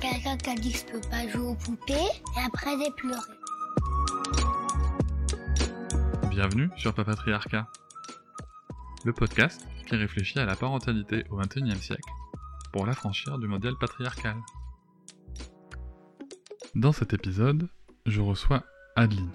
Quelqu'un qui a dit que je peux pas jouer aux poupées et après j'ai pleuré. Bienvenue sur Papatriarcat, le podcast qui réfléchit à la parentalité au XXIe siècle pour l'affranchir du modèle patriarcal. Dans cet épisode, je reçois Adeline.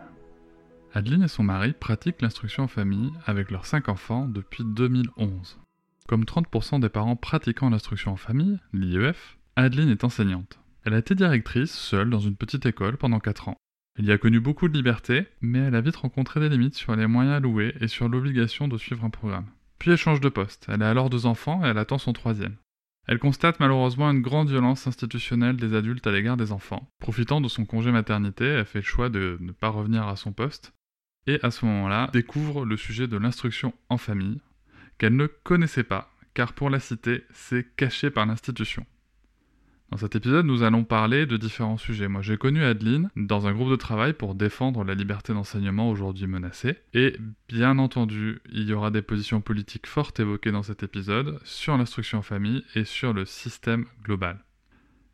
Adeline et son mari pratiquent l'instruction en famille avec leurs cinq enfants depuis 2011. Comme 30% des parents pratiquant l'instruction en famille, l'IEF, Adeline est enseignante. Elle a été directrice seule dans une petite école pendant 4 ans. Elle y a connu beaucoup de liberté, mais elle a vite rencontré des limites sur les moyens alloués et sur l'obligation de suivre un programme. Puis elle change de poste, elle a alors deux enfants et elle attend son troisième. Elle constate malheureusement une grande violence institutionnelle des adultes à l'égard des enfants. Profitant de son congé maternité, elle fait le choix de ne pas revenir à son poste, et à ce moment-là, découvre le sujet de l'instruction en famille, qu'elle ne connaissait pas, car pour la citer, c'est caché par l'institution. Dans cet épisode, nous allons parler de différents sujets. Moi, j'ai connu Adeline dans un groupe de travail pour défendre la liberté d'enseignement aujourd'hui menacée. Et bien entendu, il y aura des positions politiques fortes évoquées dans cet épisode sur l'instruction en famille et sur le système global.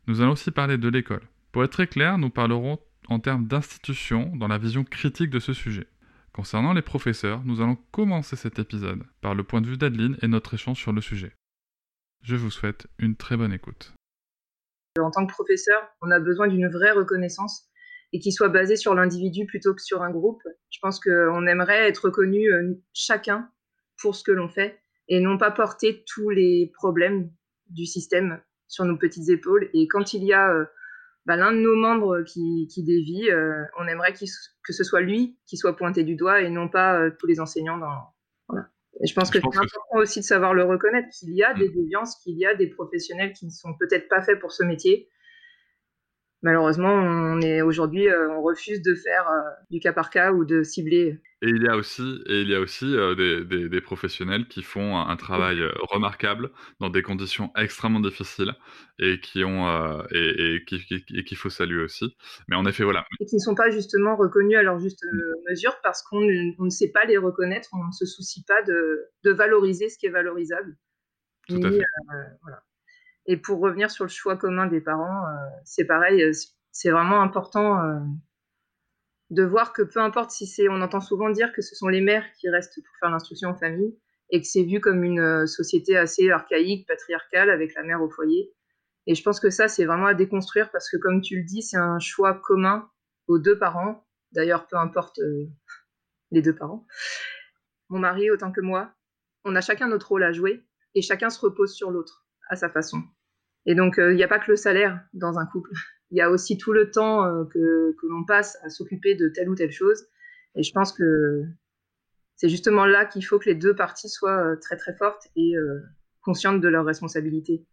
Nous allons aussi parler de l'école. Pour être très clair, nous parlerons en termes d'institution dans la vision critique de ce sujet. Concernant les professeurs, nous allons commencer cet épisode par le point de vue d'Adeline et notre échange sur le sujet. Je vous souhaite une très bonne écoute. En tant que professeur, on a besoin d'une vraie reconnaissance et qui soit basée sur l'individu plutôt que sur un groupe. Je pense qu'on aimerait être reconnu euh, chacun pour ce que l'on fait et non pas porter tous les problèmes du système sur nos petites épaules. Et quand il y a euh, bah, l'un de nos membres qui, dévie, euh, on aimerait que ce soit lui qui soit pointé du doigt et non pas tous les enseignants dans, et je pense que c'est important aussi de savoir le reconnaître, qu'il y a des mm. déviances, qu'il y a des professionnels qui ne sont peut-être pas faits pour ce métier. Malheureusement, on est aujourd'hui, euh, on refuse de faire euh, du cas par cas ou de cibler et il y a aussi, et il y a aussi euh, des, des, professionnels qui font un, travail remarquable dans des conditions extrêmement difficiles et qui ont et, et qu'il faut saluer aussi. Mais en effet, voilà. Et qui ne sont pas justement reconnus à leur juste mmh. mesure parce qu'on ne sait pas les reconnaître, on ne se soucie pas de, de valoriser ce qui est valorisable. Tout à fait. voilà. Et pour revenir sur le choix commun des parents, c'est pareil, c'est vraiment important de voir que peu importe si c'est, on entend souvent dire que ce sont les mères qui restent pour faire l'instruction en famille et que c'est vu comme une euh, société assez archaïque, patriarcale avec la mère au foyer. Et je pense que ça, c'est vraiment à déconstruire parce que comme tu le dis, c'est un choix commun aux deux parents. D'ailleurs, peu importe euh, les deux parents. Mon mari, autant que moi, on a chacun notre rôle à jouer et chacun se repose sur l'autre à sa façon. Et donc, euh, il n'y a pas que le salaire dans un couple il y a aussi tout le temps euh, que, l'on passe à s'occuper de telle ou telle chose. Et je pense que c'est justement là qu'il faut que les deux parties soient euh, très très fortes et euh, conscientes de leurs responsabilités.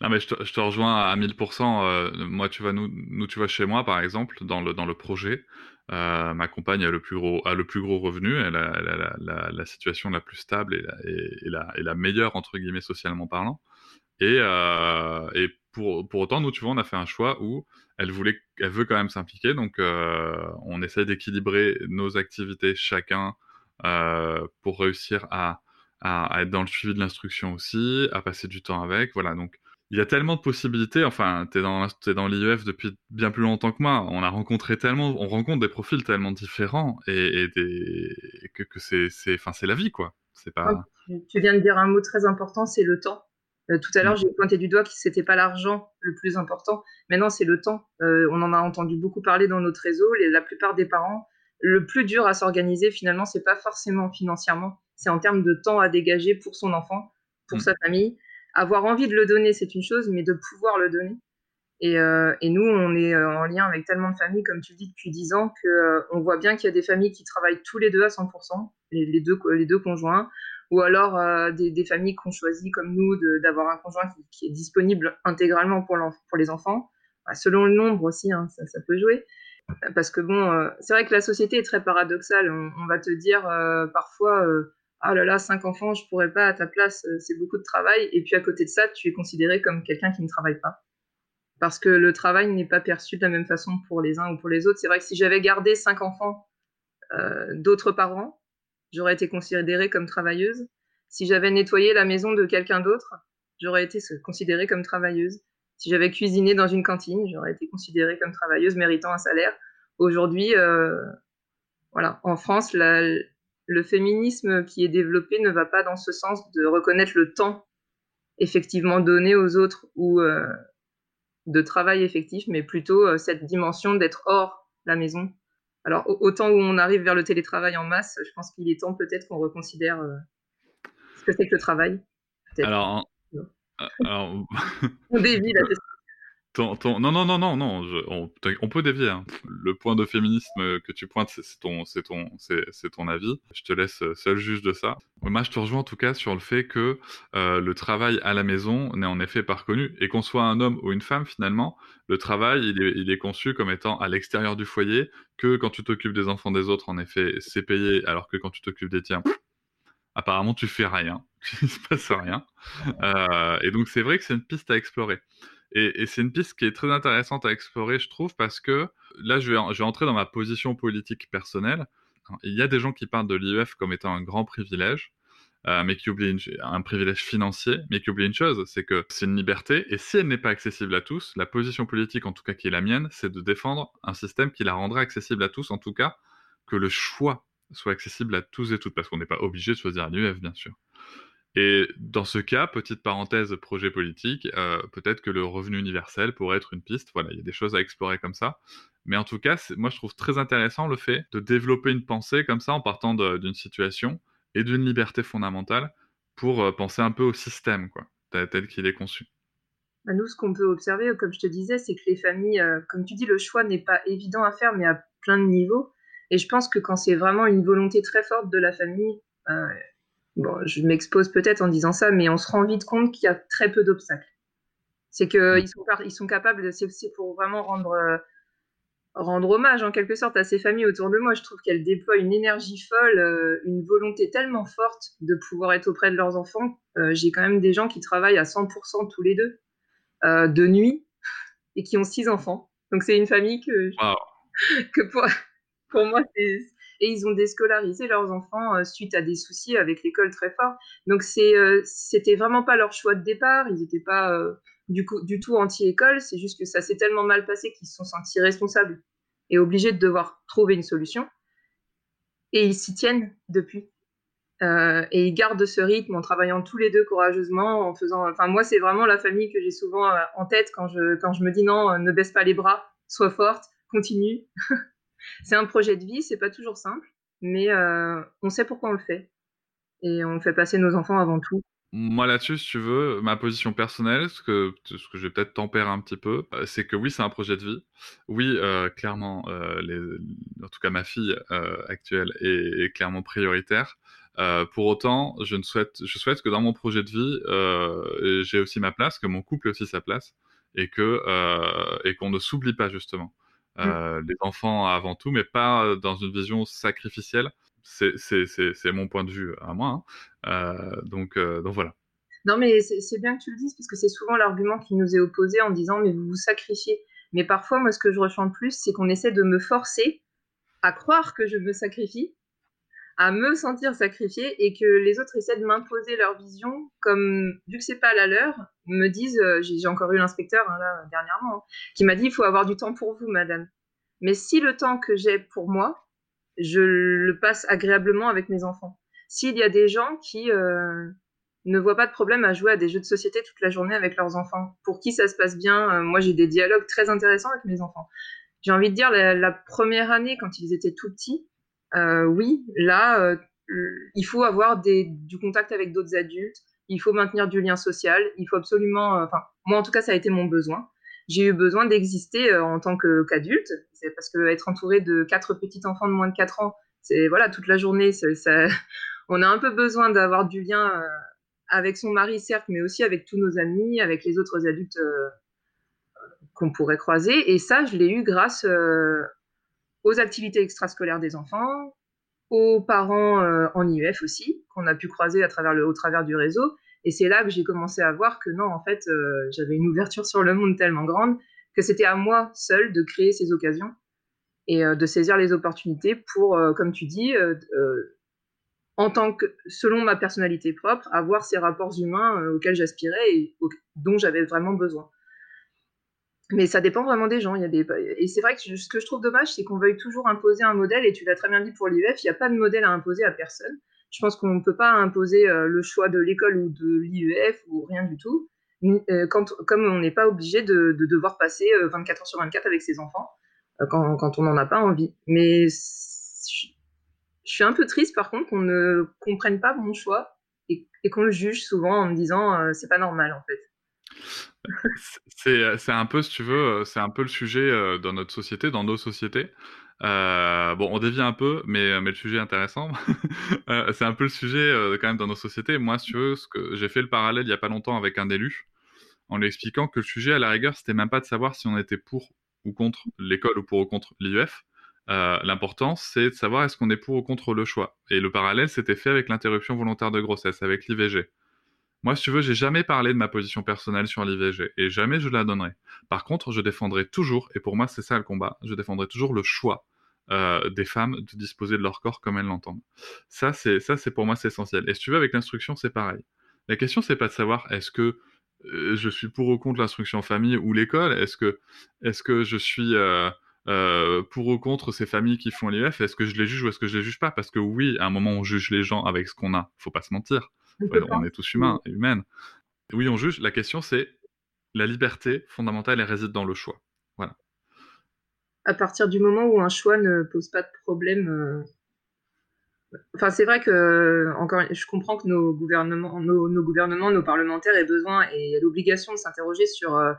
Non mais je te, rejoins à 1000%. moi, tu vois, nous, tu vois, chez moi, par exemple, dans le, projet, ma compagne a le plus gros, a le plus gros revenu, elle a, la, situation la plus stable et la meilleure, entre guillemets, socialement parlant. Et, et pour, pour, autant, nous, tu vois, on a fait un choix où elle voulait, elle veut quand même s'impliquer, donc euh, on essaie d'équilibrer nos activités chacun euh, pour réussir à, être dans le suivi de l'instruction aussi, à passer du temps avec, voilà. Donc il y a tellement de possibilités. Enfin, dans es dans l'IEF depuis bien plus longtemps que moi. On a rencontré tellement, on rencontre des profils tellement différents et, que, que c'est, la vie quoi. Pas. Tu viens de dire un mot très important, c'est le temps. Euh, tout à l'heure, mm. j'ai pointé du doigt que c'était pas l'argent le plus important. Maintenant, c'est le temps. Euh, on en a entendu beaucoup parler dans notre réseau. la plupart des parents, le plus dur à s'organiser, finalement, c'est pas forcément financièrement. C'est en termes de temps à dégager pour son enfant, pour mm. sa famille. Avoir envie de le donner, c'est une chose, mais de pouvoir le donner. Et, euh, et nous, on est en lien avec tellement de familles, comme tu le dis, depuis 10 ans, qu'on on voit bien qu'il y a des familles qui travaillent tous les deux à 100%, les, les, deux, les deux conjoints ou alors euh, des, familles qui ont choisi comme nous d'avoir un conjoint qui, est disponible intégralement pour, pour les enfants, bah, selon le nombre aussi, hein, ça, peut jouer. Parce que bon, c'est vrai que la société est très paradoxale. On, va te dire parfois, ah là là, cinq enfants, je pourrais pas à ta place, c'est beaucoup de travail. Et puis à côté de ça, tu es considéré comme quelqu'un qui ne travaille pas parce que le travail n'est pas perçu de la même façon pour les uns ou pour les autres. C'est vrai que si j'avais gardé cinq enfants euh, d'autres parents, j'aurais été considérée comme travailleuse. Si j'avais nettoyé la maison de quelqu'un d'autre, j'aurais été considérée comme travailleuse. Si j'avais cuisiné dans une cantine, j'aurais été considérée comme travailleuse méritant un salaire. Aujourd'hui, euh, voilà, en France, le féminisme qui est développé ne va pas dans ce sens de reconnaître le temps effectivement donné aux autres ou euh, de travail effectif, mais plutôt euh, cette dimension d'être hors la maison. Alors, autant où on arrive vers le télétravail en masse, je pense qu'il est temps peut-être qu'on reconsidère euh, ce que c'est que le travail. Alors, alors... on dévie la non, non, non, non, non, on, peut dévier. Hein. Le point de féminisme que tu pointes, c'est ton, ton, ton avis. Je te laisse seul juge de ça. Moi, je te rejoins en tout cas sur le fait que euh, le travail à la maison n'est en effet pas reconnu. Et qu'on soit un homme ou une femme, finalement, le travail, il est, conçu comme étant à l'extérieur du foyer, que quand tu t'occupes des enfants des autres, en effet, c'est payé, alors que quand tu t'occupes des tiens, apparemment, tu fais rien. Il se passe rien. Euh, et donc, c'est vrai que c'est une piste à explorer. Et, c'est une piste qui est très intéressante à explorer, je trouve, parce que là, je vais, entrer dans ma position politique personnelle. Il y a des gens qui parlent de l'IEF comme étant un grand privilège, euh, mais qui oublient un privilège financier, mais qui oublient une chose, c'est que c'est une liberté, et si elle n'est pas accessible à tous, la position politique, en tout cas qui est la mienne, c'est de défendre un système qui la rendra accessible à tous, en tout cas que le choix soit accessible à tous et toutes, parce qu'on n'est pas obligé de choisir l'IEF, bien sûr. Et dans ce cas, petite parenthèse projet politique, euh, peut-être que le revenu universel pourrait être une piste. Voilà, il y a des choses à explorer comme ça. Mais en tout cas, moi je trouve très intéressant le fait de développer une pensée comme ça en partant d'une situation et d'une liberté fondamentale pour euh, penser un peu au système, quoi, tel qu'il est conçu. Bah, nous, ce qu'on peut observer, comme je te disais, c'est que les familles, euh, comme tu dis, le choix n'est pas évident à faire, mais à plein de niveaux. Et je pense que quand c'est vraiment une volonté très forte de la famille, bon, je m'expose peut-être en disant ça, mais on se rend vite compte qu'il y a très peu d'obstacles. C'est qu'ils mm. sont, ils sont capables, de, c'est pour vraiment rendre, euh, rendre hommage en quelque sorte à ces familles autour de moi. Je trouve qu'elles déploient une énergie folle, euh, une volonté tellement forte de pouvoir être auprès de leurs enfants. Euh, j'ai quand même des gens qui travaillent à 100% tous les deux, de nuit, et qui ont six enfants. Donc c'est une famille que, que pour, pour moi, c'est et ils ont déscolarisé leurs enfants euh, suite à des soucis avec l'école très fort. Donc c'est euh, c'était vraiment pas leur choix de départ, ils n'étaient pas euh, du, tout anti-école, c'est juste que ça s'est tellement mal passé qu'ils se sont sentis responsables et obligés de devoir trouver une solution. Et ils s'y tiennent depuis. et ils gardent ce rythme en travaillant tous les deux courageusement, en faisant. Enfin, moi, c'est vraiment la famille que j'ai souvent en tête quand je me dis non, ne baisse pas les bras, sois forte, continue. c'est un projet de vie, c'est pas toujours simple, mais euh, on sait pourquoi on le fait. Et on fait passer nos enfants avant tout. Moi là-dessus, si tu veux, ma position personnelle, ce que, je vais peut-être tempérer un petit peu, euh, c'est que oui, c'est un projet de vie. Oui, euh, clairement, en tout cas ma fille actuelle est, clairement prioritaire. pour autant, je, souhaite, que dans mon projet de vie, j'ai aussi ma place, que mon couple ait aussi sa place, et qu'on ne s'oublie pas justement. Mmh. Euh, les enfants avant tout, mais pas euh, dans une vision sacrificielle. C'est mon point de vue à moi. Hein. Euh, donc, donc voilà. Non, mais c'est bien que tu le dises, parce que c'est souvent l'argument qui nous est opposé en disant mais vous vous sacrifiez. Mais parfois, moi, ce que je ressens le plus, c'est qu'on essaie de me forcer à croire que je me sacrifie à me sentir sacrifiée et que les autres essaient de m'imposer leur vision, comme vu que c'est pas la leur, me disent, euh, j'ai encore eu l'inspecteur hein, là dernièrement, hein, qui m'a dit il faut avoir du temps pour vous, madame. Mais si le temps que j'ai pour moi, je le passe agréablement avec mes enfants. S'il y a des gens qui euh, ne voient pas de problème à jouer à des jeux de société toute la journée avec leurs enfants, pour qui ça se passe bien, euh, moi j'ai des dialogues très intéressants avec mes enfants. J'ai envie de dire la première année quand ils étaient tout petits, oui, là, euh, il faut avoir du contact avec d'autres adultes, il faut maintenir du lien social, il faut absolument, euh, enfin, moi en tout cas, ça a été mon besoin. J'ai eu besoin d'exister en tant qu'adulte, parce que être entouré de quatre petits enfants de moins de 4 ans, c'est voilà, toute la journée, on a un peu besoin d'avoir du lien avec son mari, certes, mais aussi avec tous nos amis, avec les autres adultes qu'on pourrait croiser. Et ça, je l'ai eu grâce aux activités extrascolaires des enfants, aux parents en IEF aussi, qu'on a pu croiser à travers le, au travers du réseau. Et c'est là que j'ai commencé à voir que non, en fait, j'avais une ouverture sur le monde tellement grande que c'était à moi seule de créer ces occasions et de saisir les opportunités pour, comme tu dis, en tant que, selon ma personnalité propre, avoir ces rapports humains euh, auxquels j'aspirais et dont j'avais vraiment besoin. Mais ça dépend vraiment des gens. Il y a des... Et c'est vrai que ce que je trouve dommage, c'est qu'on veuille toujours imposer un modèle, et tu l'as très bien dit pour l'IEF, il n'y a pas de modèle à imposer à personne. Je pense qu'on ne peut pas imposer euh, le choix de l'école ou de l'IEF ou rien du tout, euh, comme on n'est pas obligé de, devoir passer 24 heures sur 24 avec ses enfants quand, quand on n'en a pas envie. Mais je suis un peu triste par contre qu'on ne comprenne pas mon choix et, qu'on le juge souvent en me disant euh, c'est pas normal en fait. c'est un peu, si tu veux, c'est un peu le sujet euh, dans notre société, dans nos sociétés. Euh, bon, on dévie un peu, mais, le sujet est intéressant. c'est un peu le sujet quand même dans nos sociétés. Moi, si tu veux, que j'ai fait le parallèle il y a pas longtemps avec un élu, en lui expliquant que le sujet à la rigueur, c'était même pas de savoir si on était pour ou contre l'école ou pour ou contre l'IEF, euh, l'important, c'est de savoir est-ce qu'on est pour ou contre le choix. Et le parallèle s'était fait avec l'interruption volontaire de grossesse, avec l'IVG. Moi, si tu veux, j'ai jamais parlé de ma position personnelle sur l'IVG, et jamais je la donnerai. Par contre, je défendrai toujours, et pour moi c'est ça le combat, je défendrai toujours le choix euh, des femmes de disposer de leur corps comme elles l'entendent. Ça, c'est pour moi c'est essentiel. Et si tu veux, avec l'instruction, c'est pareil. La question, c'est pas de savoir est-ce que euh, je suis pour ou contre l'instruction en famille ou l'école? Est-ce que, est-ce que je suis euh, pour ou contre ces familles qui font l'IF, est-ce que je les juge ou est-ce que je les juge pas? Parce que oui, à un moment, on juge les gens avec ce qu'on a. Faut pas se mentir. On est tous humains et humaines. Oui, on juge. La question, c'est la liberté fondamentale, elle réside dans le choix. Voilà. À partir du moment où un choix ne pose pas de problème. Euh, enfin, c'est vrai que encore, je comprends que nos gouvernements, nos, gouvernements, nos parlementaires aient besoin et l'obligation de s'interroger sur euh,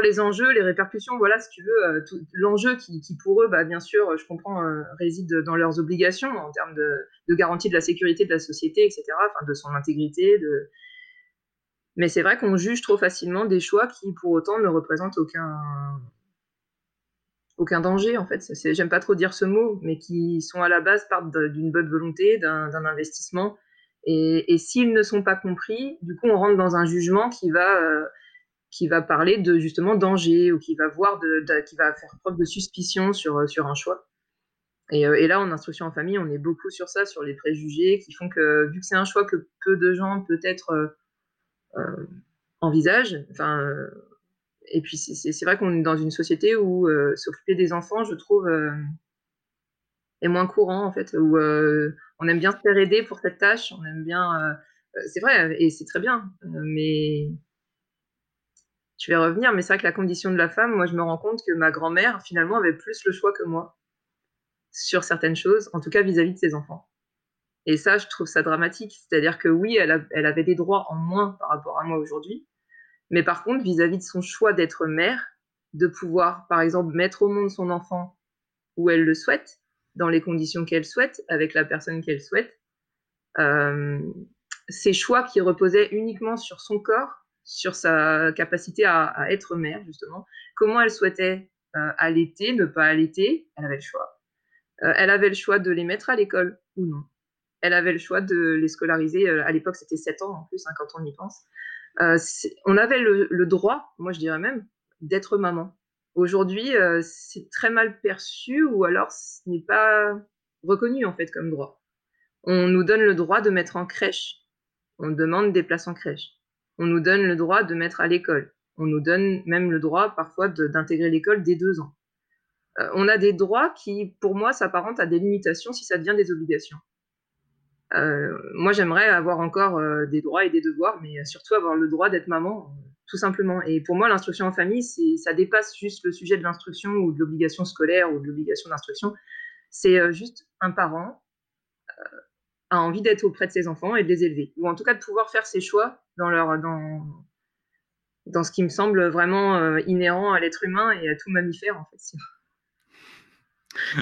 les enjeux, les répercussions, voilà, si tu veux, euh, l'enjeu qui, pour eux, bah, bien sûr, je comprends, euh, réside dans leurs obligations en termes de, garantie de la sécurité de la société, etc., enfin, de son intégrité. Mais c'est vrai qu'on juge trop facilement des choix qui, pour autant, ne représentent aucun, aucun danger, en fait. J'aime pas trop dire ce mot, mais qui sont à la base partent d'une bonne volonté, d'un investissement. Et, s'ils ne sont pas compris, du coup, on rentre dans un jugement qui va... Euh, qui va parler de justement danger ou qui va voir de, qui va faire preuve de suspicion sur, euh, sur un choix. Et, euh, et, là, en instruction en famille, on est beaucoup sur ça, sur les préjugés qui font que, vu que c'est un choix que peu de gens peut-être euh envisagent, enfin, et puis c'est vrai qu'on est dans une société où s'occuper des enfants, je trouve, est moins courant en fait, où on aime bien se faire aider pour cette tâche, on aime bien, c'est vrai, et c'est très bien, mais je vais revenir, mais c'est vrai que la condition de la femme, moi, je me rends compte que ma grand-mère, finalement, avait plus le choix que moi sur certaines choses, en tout cas vis-à-vis de ses enfants. Et ça, je trouve ça dramatique. C'est-à-dire que oui, elle, avait des droits en moins par rapport à moi aujourd'hui, mais par contre, vis-à-vis de son choix d'être mère, de pouvoir, par exemple, mettre au monde son enfant où elle le souhaite, dans les conditions qu'elle souhaite, avec la personne qu'elle souhaite, euh, ces choix qui reposaient uniquement sur son corps sur sa capacité à, être mère, justement. Comment elle souhaitait euh, allaiter, ne pas allaiter, elle avait le choix. Euh, elle avait le choix de les mettre à l'école ou non. Elle avait le choix de les scolariser. Euh, à l'époque, c'était 7 ans en plus, hein, quand on y pense. on avait le, droit, moi je dirais même, d'être maman. Aujourd'hui, c'est très mal perçu ou alors ce n'est pas reconnu en fait comme droit. On nous donne le droit de mettre en crèche. On demande des places en crèche on nous donne le droit de mettre à l'école. On nous donne même le droit parfois d'intégrer l'école dès deux ans. Euh, on a des droits qui, pour moi, s'apparentent à des limitations si ça devient des obligations. Euh, moi, j'aimerais avoir encore euh, des droits et des devoirs, mais surtout avoir le droit d'être maman, tout simplement. Et pour moi, l'instruction en famille, ça dépasse juste le sujet de l'instruction ou de l'obligation scolaire ou de l'obligation d'instruction. C'est juste un parent a envie d'être auprès de ses enfants et de les élever, ou en tout cas de pouvoir faire ses choix dans leur dans dans ce qui me semble vraiment euh, inhérent à l'être humain et à tout mammifère en fait.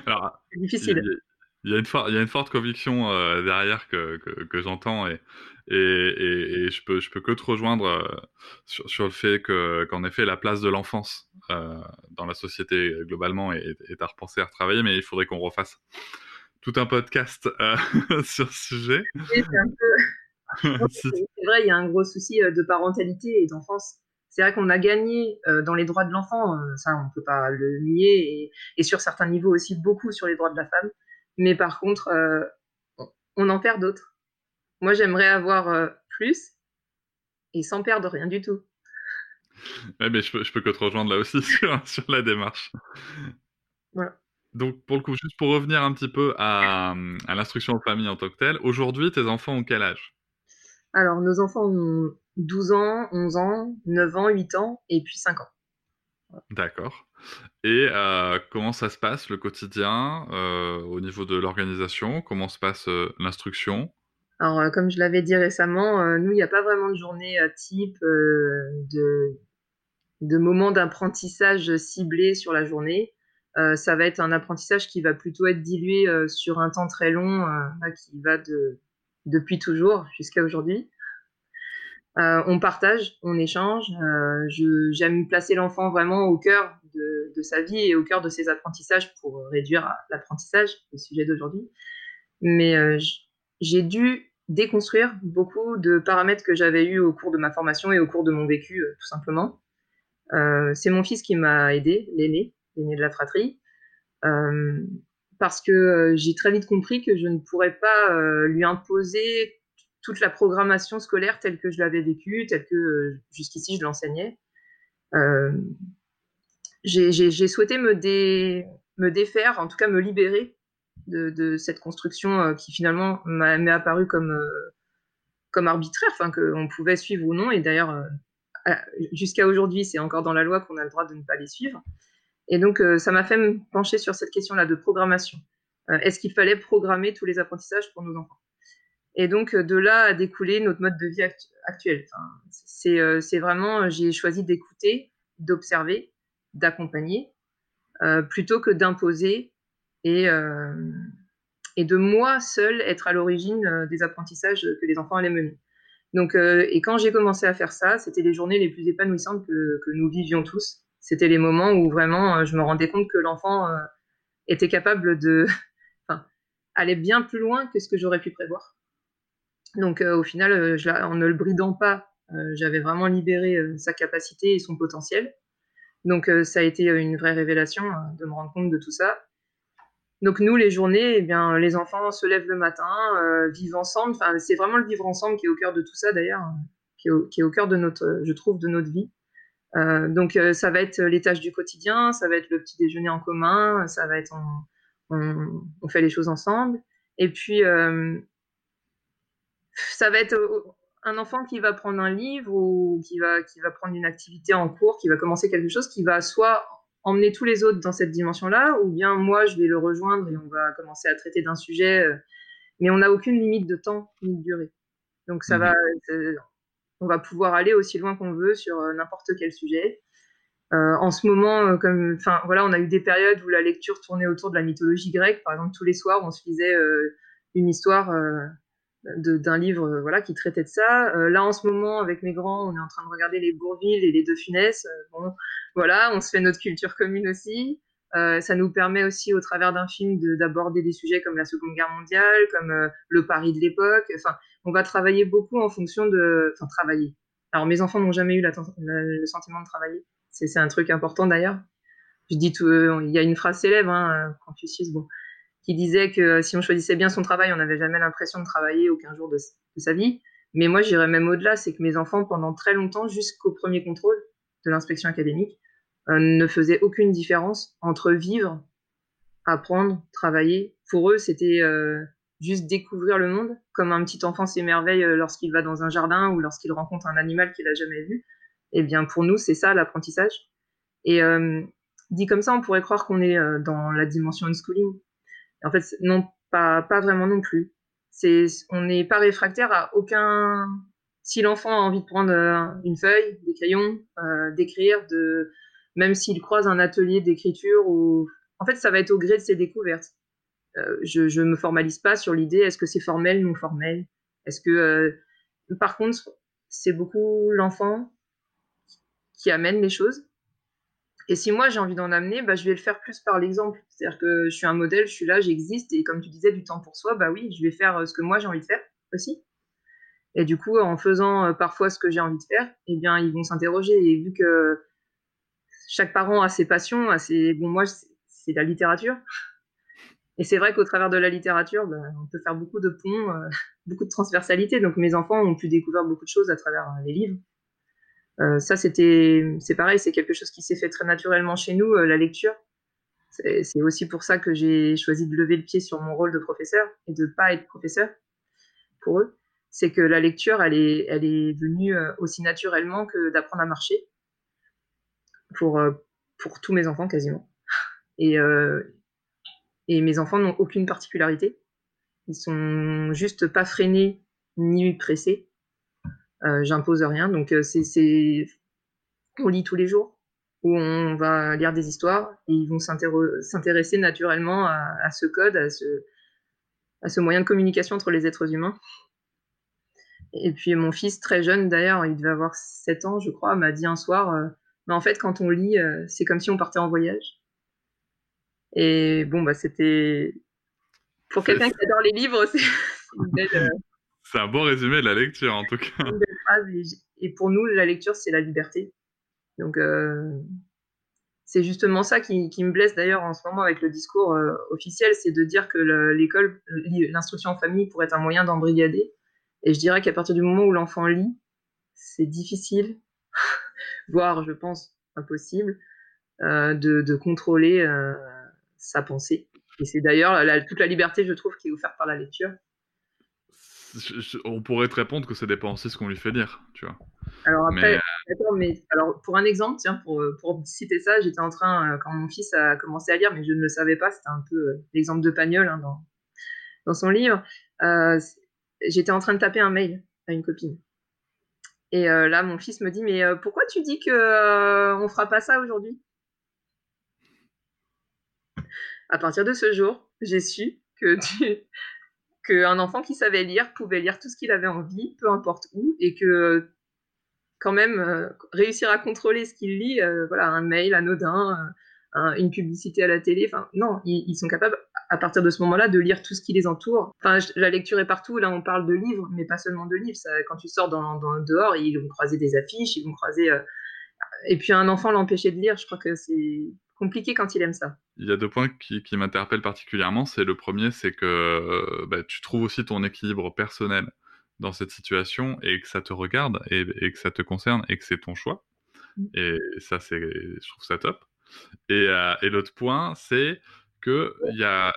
Alors, difficile. il y, a une il y a une forte conviction euh, derrière que, que, que j'entends et, et, et, et, je peux je peux que te rejoindre euh, sur, sur, le fait que qu'en effet la place de l'enfance dans la société globalement est, est, à repenser à retravailler mais il faudrait qu'on refasse tout un podcast euh, sur ce sujet. c'est vrai il y a un gros souci de parentalité et d'enfance c'est vrai qu'on a gagné euh, dans les droits de l'enfant, euh, ça on peut pas le nier, et, et, sur certains niveaux aussi beaucoup sur les droits de la femme. Mais par contre, euh, on en perd d'autres. Moi, j'aimerais avoir euh, plus et sans perdre rien du tout. Ouais, mais je peux, je peux que te rejoindre là aussi sur, sur la démarche. Voilà. Donc, pour le coup, juste pour revenir un petit peu à, à l'instruction en famille en tant que telle, aujourd'hui, tes enfants ont quel âge? Alors, nos enfants ont 12 ans, 11 ans, 9 ans, 8 ans et puis 5 ans. D'accord. Et euh, comment ça se passe le quotidien euh, au niveau de l'organisation? Comment se passe euh, l'instruction? Alors, comme je l'avais dit récemment, nous, il n'y a pas vraiment de journée type de, de moment d'apprentissage ciblé sur la journée. Ça va être un apprentissage qui va plutôt être dilué sur un temps très long, qui va de, depuis toujours jusqu'à aujourd'hui. Euh, on partage, on échange. Euh, J'aime placer l'enfant vraiment au cœur de, sa vie et au cœur de ses apprentissages pour réduire l'apprentissage, le sujet d'aujourd'hui. Mais euh, j'ai dû déconstruire beaucoup de paramètres que j'avais eus au cours de ma formation et au cours de mon vécu, euh, tout simplement. Euh, C'est mon fils qui m'a aidé, l'aîné, l'aîné de la fratrie, euh, parce que j'ai très vite compris que je ne pourrais pas lui imposer toute la programmation scolaire telle que je l'avais vécue, telle que euh, jusqu'ici je l'enseignais. Euh, j'ai souhaité me, dé, me défaire, en tout cas me libérer de, cette construction euh, qui finalement m'est apparue comme, euh, arbitraire, enfin qu'on pouvait suivre ou non. Et d'ailleurs, euh, jusqu'à aujourd'hui, c'est encore dans la loi qu'on a le droit de ne pas les suivre. Et donc, euh, ça m'a fait me pencher sur cette question-là de programmation. Est-ce qu'il fallait programmer tous les apprentissages pour nos enfants? Et donc, euh, de là a découlé notre mode de vie actu actuel. C'est euh, vraiment, euh, j'ai choisi d'écouter, d'observer, d'accompagner, euh, plutôt que d'imposer et, euh, de moi seule être à l'origine des apprentissages que les enfants allaient mener. Donc, euh, et quand j'ai commencé à faire ça, c'était les journées les plus épanouissantes que nous vivions tous. C'était les moments où vraiment je me rendais compte que l'enfant était capable de, aller bien plus loin que ce que j'aurais pu prévoir. Donc euh, au final, euh, en ne le bridant pas, euh, j'avais vraiment libéré sa capacité et son potentiel. Donc ça a été une vraie révélation de me rendre compte de tout ça. Donc nous, les journées, eh bien, les enfants se lèvent le matin, euh, vivent ensemble. Enfin, c'est vraiment le vivre ensemble qui est au cœur de tout ça d'ailleurs, qui, qui, est au cœur de notre, je trouve, de notre vie. Euh, donc euh, ça va être les tâches du quotidien, ça va être le petit déjeuner en commun, ça va être on, on, on fait les choses ensemble. Et puis ça va être euh, un enfant qui va prendre un livre ou qui va, qui va prendre une activité en cours, qui va commencer quelque chose, qui va soit emmener tous les autres dans cette dimension-là, ou bien moi, je vais le rejoindre et on va commencer à traiter d'un sujet, euh, mais on n'a aucune limite de temps ni de durée. Donc ça mmh. va, on va pouvoir aller aussi loin qu'on veut sur euh, n'importe quel sujet. Euh, en ce moment, comme, enfin voilà, on a eu des périodes où la lecture tournait autour de la mythologie grecque. Par exemple, tous les soirs, on se lisait euh, une histoire d'un livre euh, voilà qui traitait de ça. Euh, là en ce moment avec mes grands, on est en train de regarder les Bourville et les Deux Funès. Euh, bon, voilà, on se fait notre culture commune aussi. Euh, ça nous permet aussi au travers d'un film d'aborder de, des sujets comme la Seconde Guerre mondiale, comme euh, le Paris de l'époque. Enfin, on va travailler beaucoup en fonction de, enfin travailler. Alors mes enfants n'ont jamais eu le sentiment de travailler. C'est un truc important d'ailleurs. Je dis tout, il y a une phrase célèbre, hein, Confucius. Bon, qui disait que si on choisissait bien son travail, on n'avait jamais l'impression de travailler aucun jour de, sa vie. Mais moi, j'irais même au-delà, c'est que mes enfants, pendant très longtemps, jusqu'au premier contrôle de l'inspection académique, euh, ne faisaient aucune différence entre vivre, apprendre, travailler. Pour eux, c'était euh, juste découvrir le monde, comme un petit enfant s'émerveille euh, lorsqu'il va dans un jardin ou lorsqu'il rencontre un animal qu'il n'a jamais vu. Eh bien, pour nous, c'est ça l'apprentissage. Et euh, dit comme ça, on pourrait croire qu'on est euh, dans la dimension unschooling, en fait, non, pas, pas vraiment non plus. C'est, on n'est pas réfractaire à aucun. Si l'enfant a envie de prendre une feuille, des crayons, d'écrire, de même s'il croise un atelier d'écriture ou, en fait, ça va être au gré de ses découvertes. Je, je me formalise pas sur l'idée est-ce que c'est formel, non formel? Est-ce que, par contre, c'est beaucoup l'enfant qui amène les choses. Et si moi j'ai envie d'en amener, bah, je vais le faire plus par l'exemple. C'est-à-dire que je suis un modèle, je suis là, j'existe, et comme tu disais, du temps pour soi, bah oui, je vais faire ce que moi j'ai envie de faire aussi. Et du coup, en faisant parfois ce que j'ai envie de faire, eh bien, ils vont s'interroger. Et vu que chaque parent a ses passions, a ses... bon, moi, c'est la littérature. Et c'est vrai qu'au travers de la littérature, bah, on peut faire beaucoup de ponts, euh, beaucoup de transversalité. Donc mes enfants ont pu découvrir beaucoup de choses à travers euh, les livres. Euh, ça, c'était, c'est pareil, c'est quelque chose qui s'est fait très naturellement chez nous, la lecture. C'est aussi pour ça que j'ai choisi de lever le pied sur mon rôle de professeur et de pas être professeur pour eux. C'est que la lecture, elle est, elle est venue aussi naturellement que d'apprendre à marcher pour, pour tous mes enfants quasiment. Et, et mes enfants n'ont aucune particularité. Ils sont juste pas freinés ni pressés. Euh, J'impose rien. Donc, euh, c'est, on lit tous les jours où on va lire des histoires et ils vont s'intéresser naturellement à, ce code, à ce, moyen de communication entre les êtres humains. Et puis mon fils, très jeune d'ailleurs, il devait avoir 7 ans, je crois, m'a dit un soir, euh, en fait, quand on lit, euh, c'est comme si on partait en voyage. Et bon, bah, c'était. Pour quelqu'un qui adore les livres, c'est une belle. Euh, c'est un bon résumé de la lecture, en tout cas. Une belle phrase. Et pour nous, la lecture, c'est la liberté. Donc, euh, c'est justement ça qui, qui me blesse d'ailleurs en ce moment avec le discours euh, officiel c'est de dire que l'école, l'instruction en famille pourrait être un moyen d'embrigader. Et je dirais qu'à partir du moment où l'enfant lit, c'est difficile, voire, je pense, impossible, de, de, contrôler sa pensée. Et c'est d'ailleurs toute la liberté, je trouve, qui est offerte par la lecture. on pourrait te répondre que c'est des pensées ce qu'on lui fait lire, tu vois. Alors après, mais... mais alors pour un exemple, tiens, pour, pour citer ça, j'étais en train, euh, quand mon fils a commencé à lire, mais je ne le savais pas, c'était un peu euh, l'exemple de Pagnol hein, dans, dans son livre, euh, j'étais en train de taper un mail à une copine. Et là, mon fils me dit, mais pourquoi tu dis que on fera pas ça aujourd'hui? À partir de ce jour, j'ai su que qu'un enfant qui savait lire pouvait lire tout ce qu'il avait envie, peu importe où, et que quand même euh, réussir à contrôler ce qu'il lit, euh, voilà, un mail anodin, euh, une publicité à la télé, enfin non, ils, sont capables à partir de ce moment-là de lire tout ce qui les entoure. Enfin, la lecture est partout. Là, on parle de livres, mais pas seulement de livres. Ça, quand tu sors dans, dans, dehors, ils vont croiser des affiches, ils vont croiser. Et puis un enfant l'empêcher de lire, je crois que c'est compliqué quand il aime ça. Il y a deux points qui, m'interpellent particulièrement. C'est le premier, c'est que euh, bah, tu trouves aussi ton équilibre personnel dans cette situation et que ça te regarde et, que ça te concerne et que c'est ton choix. Mm. Et ça, c'est, je trouve ça top. Et, euh, et l'autre point, c'est que il y a,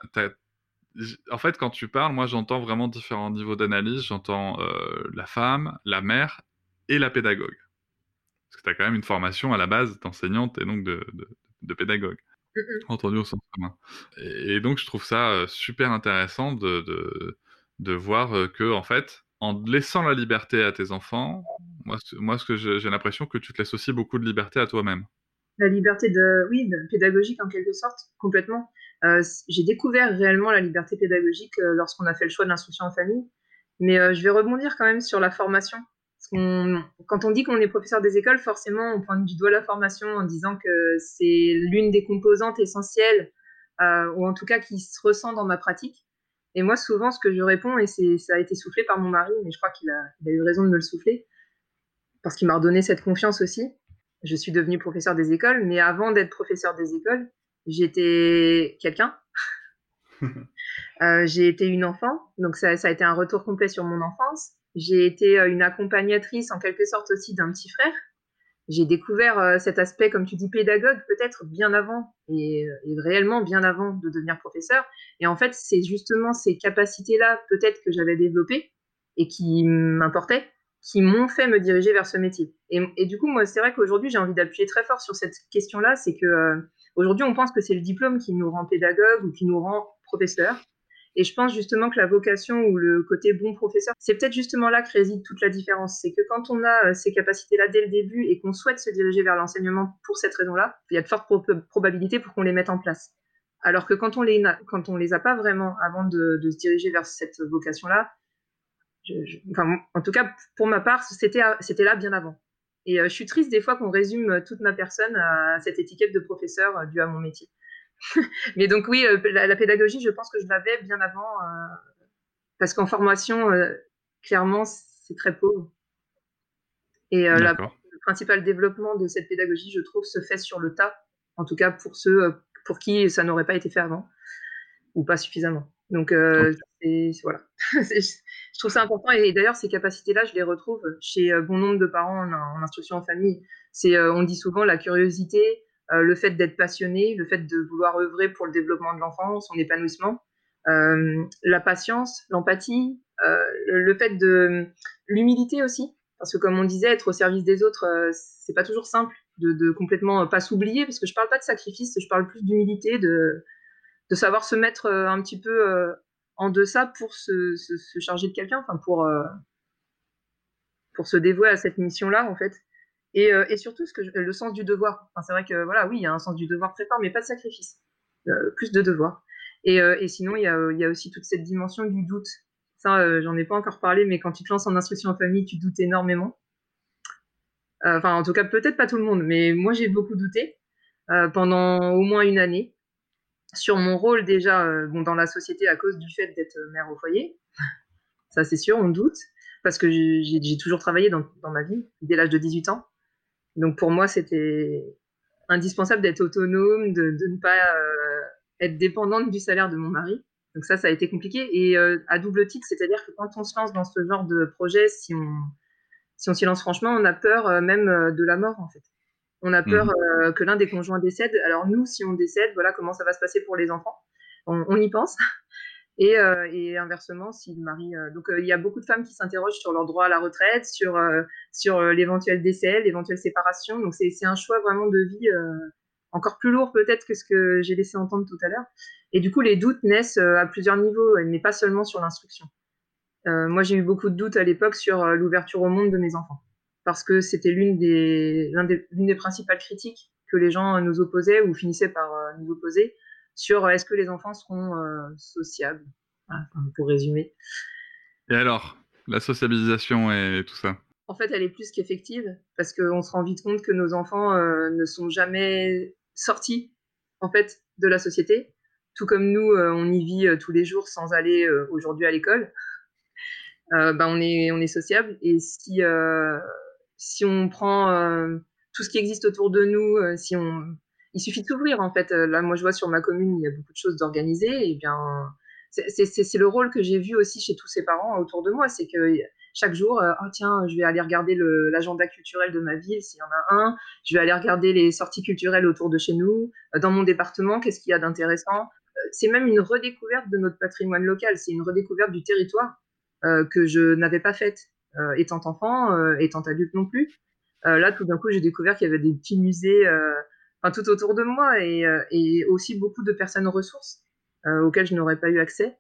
en fait, quand tu parles, moi, j'entends vraiment différents niveaux d'analyse. J'entends euh, la femme, la mère et la pédagogue. Parce que tu as quand même une formation à la base d'enseignante et donc de, de pédagogue. Entendu au sens commun. Et, donc, je trouve ça euh, super intéressant de, de, de voir euh, que, en fait, en laissant la liberté à tes enfants, moi, moi ce que j'ai l'impression que tu te laisses aussi beaucoup de liberté à toi-même. La liberté de, oui, de, pédagogique en quelque sorte, complètement. Euh, j'ai découvert réellement la liberté pédagogique lorsqu'on a fait le choix de l'instruction en famille. Mais je vais rebondir quand même sur la formation quand on dit qu'on est professeur des écoles, forcément, on pointe du doigt la formation en disant que c'est l'une des composantes essentielles, euh, ou en tout cas qui se ressent dans ma pratique. Et moi, souvent, ce que je réponds, et ça a été soufflé par mon mari, mais je crois qu'il a, a, eu raison de me le souffler, parce qu'il m'a redonné cette confiance aussi. Je suis devenue professeur des écoles, mais avant d'être professeur des écoles, j'étais quelqu'un. euh, j'ai été une enfant, donc ça, ça a été un retour complet sur mon enfance. J'ai été euh, une accompagnatrice en quelque sorte aussi d'un petit frère. J'ai découvert euh, cet aspect, comme tu dis, pédagogue peut-être bien avant et, euh, réellement bien avant de devenir professeur. Et en fait, c'est justement ces capacités-là peut-être que j'avais développées et qui m'importaient, qui m'ont fait me diriger vers ce métier. Et, du coup, moi, c'est vrai qu'aujourd'hui, j'ai envie d'appuyer très fort sur cette question-là, c'est que aujourd'hui, on pense que c'est le diplôme qui nous rend pédagogue ou qui nous rend professeur. Et je pense justement que la vocation ou le côté bon professeur, c'est peut-être justement là que réside toute la différence. C'est que quand on a euh, ces capacités-là dès le début et qu'on souhaite se diriger vers l'enseignement pour cette raison-là, il y a de fortes probabilités pour qu'on les mette en place. Alors que quand on les, les a pas vraiment avant de, se diriger vers cette vocation-là, en tout cas, pour ma part, c'était, là bien avant. Et euh, je suis triste des fois qu'on résume toute ma personne à cette étiquette de professeur euh, due à mon métier. Mais donc oui, euh, la, pédagogie, je pense que je l'avais bien avant, parce qu'en formation, clairement, c'est très pauvre. Et le principal développement de cette pédagogie, je trouve, se fait sur le tas, en tout cas pour ceux pour qui ça n'aurait pas été fait avant, ou pas suffisamment. Donc voilà, je trouve ça important. Et, d'ailleurs, ces capacités-là, je les retrouve chez bon nombre de parents en, instruction en famille. C'est, on dit souvent la curiosité, le fait d'être passionné, le fait de vouloir œuvrer pour le développement de l'enfant, son épanouissement, la patience, l'empathie, le fait de l'humilité aussi. Parce que comme on disait, être au service des autres, c'est pas toujours simple de, complètement pas s'oublier, parce que je parle pas de sacrifice, je parle plus d'humilité, de, savoir se mettre un petit peu en deçà pour se, charger de quelqu'un, enfin pour, pour se dévouer à cette mission-là, en fait. Et, surtout, le sens du devoir. c'est vrai que, voilà, oui, il y a un sens du devoir très fort, mais pas de sacrifice. plus de devoir. Et, sinon, il y, a, aussi toute cette dimension du doute. Ça, euh, j'en ai pas encore parlé, mais quand tu te lances en instruction en famille, tu doutes énormément. Euh, enfin, en tout cas, peut-être pas tout le monde, mais moi, j'ai beaucoup douté euh, pendant au moins une année sur mon rôle déjà dans la société à cause du fait d'être mère au foyer. Ça, c'est sûr, on doute, parce que j'ai toujours travaillé dans, dans, ma vie dès l'âge de 18 ans. Donc, pour moi, c'était indispensable d'être autonome, de, de, ne pas être dépendante du salaire de mon mari. Donc ça, ça a été compliqué. Et euh, à double titre, c'est-à-dire que quand on se lance dans ce genre de projet, si on si on s'y lance franchement, on a peur euh, même euh, de la mort en fait. On a peur mmh. que l'un des conjoints décède. Alors nous, si on décède, voilà comment ça va se passer pour les enfants. On, y pense. Et, et, inversement, si le mari. donc il y a beaucoup de femmes qui s'interrogent sur leur droit à la retraite, sur sur l'éventuel décès, l'éventuelle séparation. Donc c'est un choix vraiment de vie encore plus lourd peut-être que ce que j'ai laissé entendre tout à l'heure. Et du coup, les doutes naissent euh, à plusieurs niveaux, mais pas seulement sur l'instruction. Euh, moi, j'ai eu beaucoup de doutes à l'époque sur euh, l'ouverture au monde de mes enfants, parce que c'était l'une des, l'une des, principales critiques que les gens nous opposaient ou finissaient par nous opposer sur est-ce que les enfants seront sociables, pour résumer. Et alors, la sociabilisation et tout ça? En fait, elle est plus qu'effective, parce qu'on se rend vite compte que nos enfants ne sont jamais sortis en fait de la société tout comme nous, euh, on y vit euh, tous les jours sans aller euh, aujourd'hui à l'école. Ben, on est on est sociable et si si on prend tout ce qui existe autour de nous, si on il suffit de s'ouvrir en fait. Là, moi, je vois sur ma commune, il y a beaucoup de choses d'organiser. Et bien, c'est le rôle que j'ai vu aussi chez tous ces parents autour de moi. C'est que chaque jour, oh tiens, je vais aller regarder l'agenda culturel de ma ville s'il y en a un. Je vais aller regarder les sorties culturelles autour de chez nous. Dans mon département, qu'est-ce qu'il y a d'intéressant c'est même une redécouverte de notre patrimoine local, c'est une redécouverte du territoire euh, que je n'avais pas faite euh, étant enfant, euh, étant adulte non plus. là, tout d'un coup, j'ai découvert qu'il y avait des petits musées tout autour de moi et, aussi beaucoup de personnes ressources auxquelles je n'aurais pas eu accès.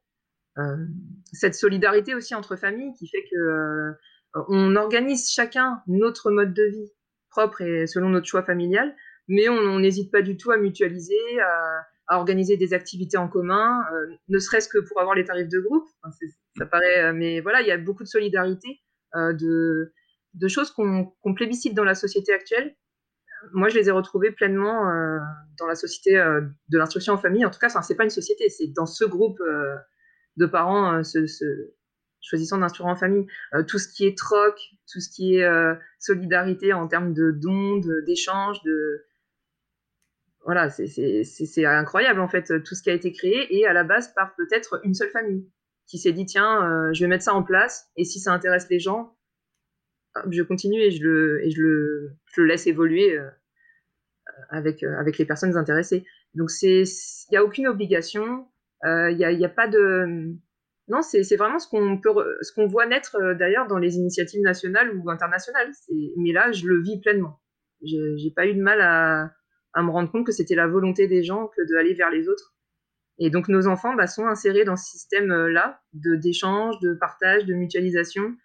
cette solidarité aussi entre familles qui fait que on organise chacun notre mode de vie propre et selon notre choix familial, mais on n'hésite pas du tout à mutualiser, à, à organiser des activités en commun, euh, ne serait-ce que pour avoir les tarifs de groupe. ça paraît, euh, mais voilà, il y a beaucoup de solidarité, euh, de, de, choses qu'on plébiscite dans la société actuelle. Moi, je les ai retrouvées pleinement dans la société de l'instruction en famille. En tout cas, c'est pas une société, c'est dans ce groupe de parents choisissant d'instruire en famille. tout ce qui est troc, tout ce qui est solidarité en termes de dons, d'échanges, de, voilà, c'est incroyable en fait tout ce qui a été créé et à la base par peut-être une seule famille qui s'est dit tiens, euh, je vais mettre ça en place et si ça intéresse les gens, je continue et je le, laisse évoluer euh, avec, euh, avec les personnes intéressées. Donc il n'y a aucune obligation, il n'y a, y a, pas de non, c'est vraiment ce qu'on voit naître d'ailleurs dans les initiatives nationales ou internationales. Mais là, je le vis pleinement. J'ai pas eu de mal à, me rendre compte que c'était la volonté des gens que d'aller vers les autres. Et donc nos enfants bah, sont insérés dans ce système-là d'échange, de partage, de mutualisation.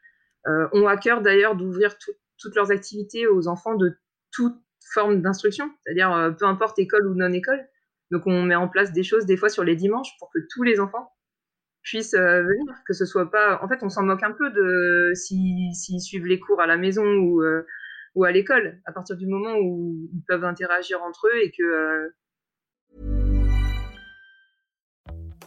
Euh, ont à cœur d'ailleurs d'ouvrir toutes leurs activités aux enfants de toute forme d'instruction, c'est-à-dire euh, peu importe école ou non école. Donc on met en place des choses des fois sur les dimanches pour que tous les enfants puissent venir, que ce soit pas. En fait, on s'en moque un peu de s'ils si, suivent les cours à la maison ou ou à l'école, à partir du moment où ils peuvent interagir entre eux et que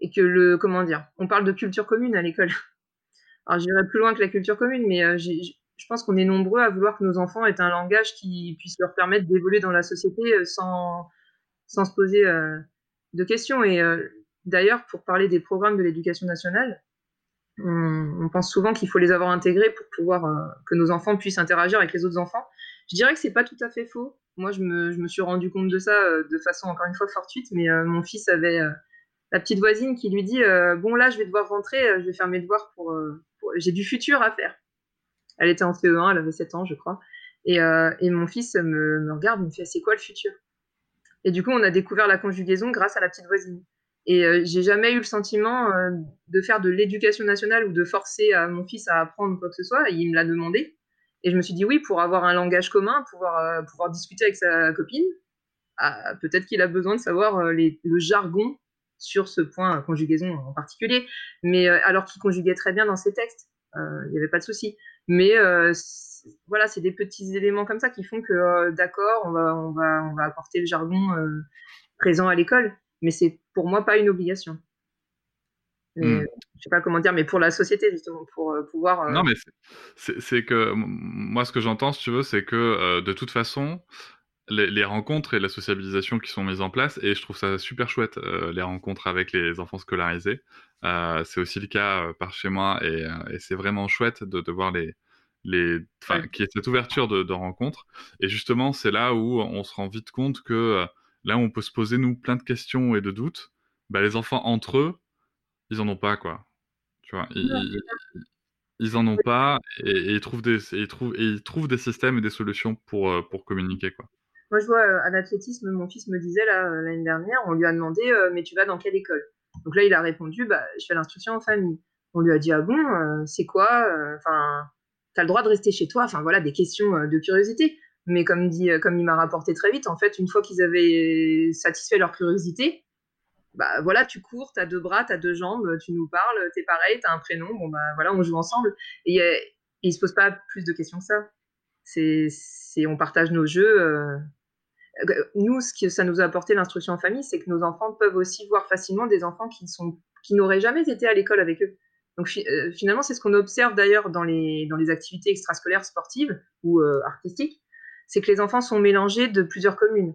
Et que le, comment dire, on parle de culture commune à l'école. Alors j'irai plus loin que la culture commune, mais euh, je pense qu'on est nombreux à vouloir que nos enfants aient un langage qui puisse leur permettre d'évoluer dans la société euh, sans, sans se poser euh, de questions. Et d'ailleurs, pour parler des programmes de l'éducation nationale, on, pense souvent qu'il faut les avoir intégrés pour pouvoir que nos enfants puissent interagir avec les autres enfants. Je dirais que c'est pas tout à fait faux. Moi, je me, je me, suis rendu compte de ça de façon encore une fois fortuite, mais mon fils avait la petite voisine qui lui dit Bon, là, je vais devoir rentrer, je vais faire mes devoirs pour. pour... J'ai du futur à faire. Elle était en CE1, elle avait 7 ans, je crois. Et, euh, et mon fils me, regarde, il me fait C'est quoi le futur? Et du coup, on a découvert la conjugaison grâce à la petite voisine. Et euh, j'ai jamais eu le sentiment euh, de faire de l'éducation nationale ou de forcer mon fils à apprendre quoi que ce soit. il me l'a demandé. Et je me suis dit oui, pour avoir un langage commun, pouvoir, euh, pouvoir discuter avec sa copine, ah, peut-être qu'il a besoin de savoir euh, le jargon sur ce point conjugaison en particulier. Mais alors qu'il conjuguait très bien dans ses textes, il n'y avait pas de souci. Mais euh, voilà, c'est des petits éléments comme ça qui font que, euh, d'accord, on va, on, va, on va apporter le jargon euh, présent à l'école, mais c'est pour moi pas une obligation. Mais, hmm. Je sais pas comment dire, mais pour la société, justement, pour pouvoir. Non, mais c'est que moi, ce que j'entends, si tu veux, c'est que de toute façon, les, les, rencontres et la sociabilisation qui sont mises en place, et je trouve ça super chouette, les rencontres avec les enfants scolarisés. Euh, c'est aussi le cas par chez moi, et, et c'est vraiment chouette de, de voir les, les, enfin, qui est cette ouverture de, de rencontres. Et justement, c'est là où on se rend vite compte que là où on peut se poser nous plein de questions et de doutes, bah, les enfants entre eux, ils en ont pas quoi. Tu vois, ils, ils, en ont pas et, et, ils trouvent des, et ils trouvent, et ils trouvent des systèmes et des solutions pour, pour communiquer quoi. Moi, je vois à l'athlétisme, mon fils me disait là l'année dernière, on lui a demandé, mais tu vas dans quelle école? Donc là, il a répondu, bah, je fais l'instruction en famille. On lui a dit, ah bon, euh, c'est quoi Enfin, tu as le droit de rester chez toi? Enfin voilà, des questions de curiosité. Mais comme dit, comme il m'a rapporté très vite, en fait, une fois qu'ils avaient satisfait leur curiosité, bah voilà, tu cours, tu as deux bras, tu as deux jambes, tu nous parles, tu es pareil, tu as un prénom, bon bah voilà, on joue ensemble. Et, et ils se posent pas plus de questions que ça. C'est, on partage nos jeux. Euh, euh, nous, ce que ça nous a apporté l'instruction en famille, c'est que nos enfants peuvent aussi voir facilement des enfants qui sont qui n'auraient jamais été à l'école avec eux. Donc euh, finalement, c'est ce qu'on observe d'ailleurs dans les dans les activités extrascolaires sportives ou euh, artistiques, c'est que les enfants sont mélangés de plusieurs communes.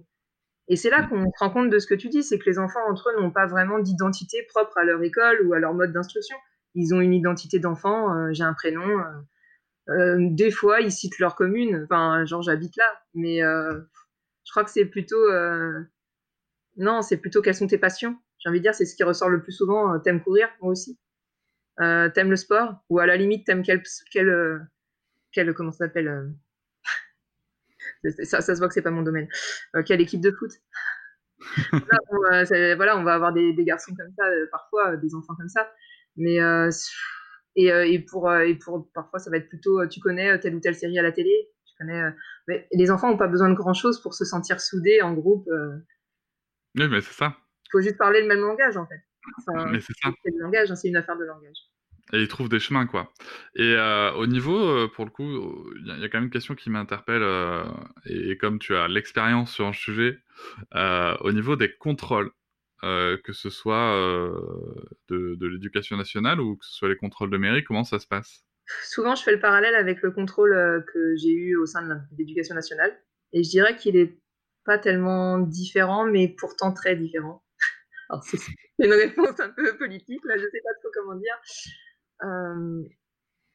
Et c'est là qu'on se rend compte de ce que tu dis, c'est que les enfants entre eux n'ont pas vraiment d'identité propre à leur école ou à leur mode d'instruction. Ils ont une identité d'enfant, j'ai un prénom. des fois, ils citent leur commune. Enfin, genre j'habite là, mais je crois que c'est plutôt. Euh... Non, c'est plutôt quelles sont tes passions. J'ai envie de dire, c'est ce qui ressort le plus souvent. Euh, t'aimes courir, moi aussi. Euh, t'aimes le sport Ou à la limite, t'aimes quel, quel, quel. Comment ça s'appelle ça, ça, se voit que c'est pas mon domaine. quelle équipe de foot voilà, on, voilà, on va avoir des, des garçons comme ça, parfois, des enfants comme ça. Mais. Et, et, pour, et pour parfois ça va être plutôt tu connais telle ou telle série à la télé connais mais les enfants n'ont pas besoin de grand-chose pour se sentir soudés en groupe. Euh. Oui, mais c'est ça. Il faut juste parler le même langage, en fait. mais c'est ça. C'est le langage, hein, c'est une affaire de langage. Et ils trouvent des chemins, quoi. Et euh, au niveau, euh, pour le coup, il y, a quand même une question qui m'interpelle, euh, et, et, comme tu as l'expérience sur un sujet, euh, au niveau des contrôles, euh, que ce soit de, de l'éducation nationale ou que ce soit les contrôles de mairie, comment ça se passe? Souvent, je fais le parallèle avec le contrôle euh, que j'ai eu au sein de l'éducation nationale. Et je dirais qu'il est pas tellement différent, mais pourtant très différent. C'est une réponse un peu politique, là, je sais pas trop comment dire. Euh,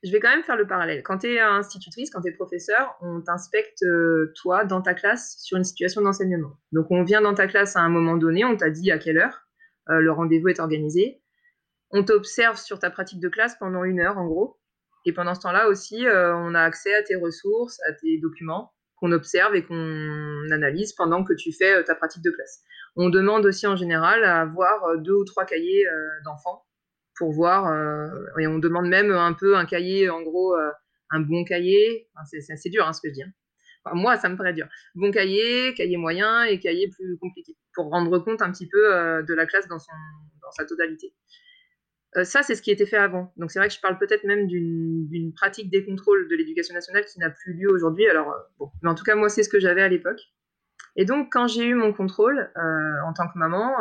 je vais quand même faire le parallèle. Quand tu es institutrice, quand tu es professeur, on t'inspecte, euh, toi, dans ta classe, sur une situation d'enseignement. Donc, on vient dans ta classe à un moment donné, on t'a dit à quelle heure le rendez-vous est organisé. On t'observe sur ta pratique de classe pendant une heure, en gros. Et pendant ce temps-là aussi, euh, on a accès à tes ressources, à tes documents qu'on observe et qu'on analyse pendant que tu fais ta pratique de classe. On demande aussi en général à avoir deux ou trois cahiers d'enfants pour voir. Euh, et on demande même un peu un cahier, en gros, euh, un bon cahier. c'est assez dur hein, ce que je dis. Hein. moi, ça me paraît dur. Bon cahier, cahier moyen et cahier plus compliqué, pour rendre compte un petit peu euh, de la classe dans sa totalité. Ça, c'est ce qui était fait avant. Donc, c'est vrai que je parle peut-être même d'une pratique des contrôles de l'éducation nationale qui n'a plus lieu aujourd'hui. Alors, bon. Mais en tout cas, moi, c'est ce que j'avais à l'époque. Et donc, quand j'ai eu mon contrôle en tant que maman,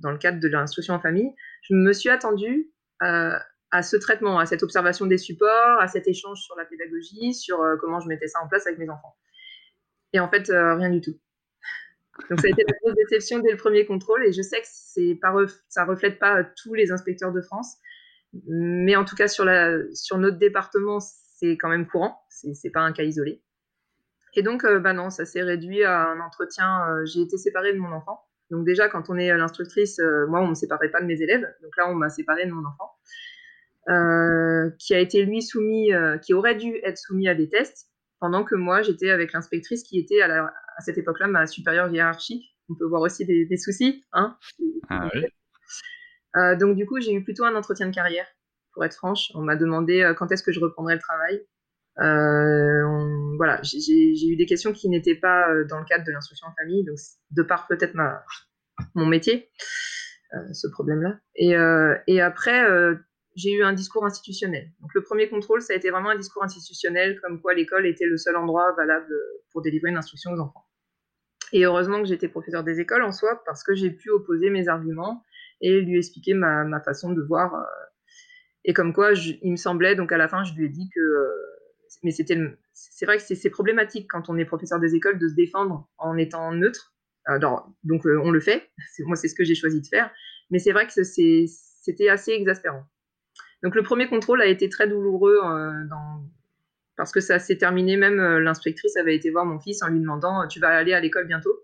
dans le cadre de l'instruction en famille, je me suis attendue euh, à ce traitement, à cette observation des supports, à cet échange sur la pédagogie, sur euh, comment je mettais ça en place avec mes enfants. Et en fait, euh, rien du tout. Donc ça a été la grosse déception dès le premier contrôle, et je sais que c'est pas ça reflète pas tous les inspecteurs de France, mais en tout cas sur, la, sur notre département, c'est quand même courant, c'est pas un cas isolé. Et donc, bah non, ça s'est réduit à un entretien. J'ai été séparée de mon enfant donc déjà, quand on est l'instructrice, euh, moi, on me séparait pas de mes élèves. Donc là, on m'a séparé de mon enfant, euh, qui a été lui soumis, euh, qui aurait dû être soumis à des tests, pendant que moi, j'étais avec l'inspectrice qui était à, cette époque-là ma supérieure hiérarchique. On peut voir aussi des, soucis. Hein ah donc du coup, j'ai eu plutôt un entretien de carrière, pour être franche. On m'a demandé quand est-ce que je reprendrais le travail. Euh, voilà, j'ai eu des questions qui n'étaient pas euh, dans le cadre de l'instruction en famille, donc de par peut-être mon métier, euh, ce problème-là. Et, et, après, j'ai eu un discours institutionnel. Donc le premier contrôle, ça a été vraiment un discours institutionnel, comme quoi l'école était le seul endroit valable pour délivrer une instruction aux enfants. Et heureusement que j'étais professeur des écoles en soi, parce que j'ai pu opposer mes arguments et lui expliquer ma, façon de voir. et comme quoi, il me semblait, donc à la fin, je lui ai dit que mais c'était, c'est vrai que c'est problématique quand on est professeur des écoles de se défendre en étant neutre. donc euh, on le fait. Moi, c'est ce que j'ai choisi de faire. Mais c'est vrai que c'était assez exaspérant. Donc le premier contrôle a été très douloureux euh, parce que ça s'est terminé. Même euh, l'inspectrice avait été voir mon fils en lui demandant "Tu vas aller à l'école bientôt?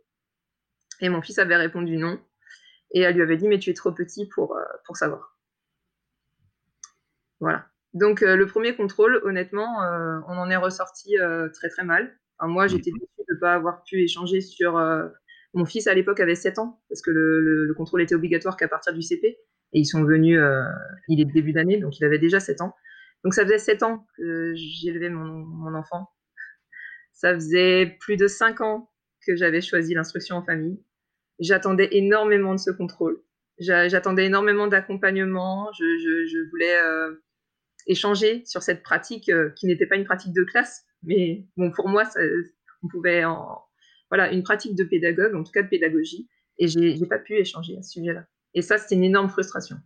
Et mon fils avait répondu non. Et elle lui avait dit "Mais tu es trop petit pour pour savoir." Voilà. Donc euh, le premier contrôle, honnêtement, euh, on en est ressorti euh, très très mal. moi, j'étais déçue de ne pas avoir pu échanger sur... mon fils à l'époque avait 7 ans, parce que le, contrôle était obligatoire qu'à partir du CP. Et ils sont venus, il est début d'année, donc il avait déjà 7 ans. Donc ça faisait 7 ans que j'élevais mon, enfant. Ça faisait plus de 5 ans que j'avais choisi l'instruction en famille. J'attendais énormément de ce contrôle. J'attendais énormément d'accompagnement. Je, voulais échanger sur cette pratique euh, qui n'était pas une pratique de classe, mais bon, pour moi, ça, on pouvait en, voilà, une pratique de pédagogue, en tout cas de pédagogie, et j'ai n'ai pas pu échanger à ce sujet-là. Et ça, c'était une énorme frustration.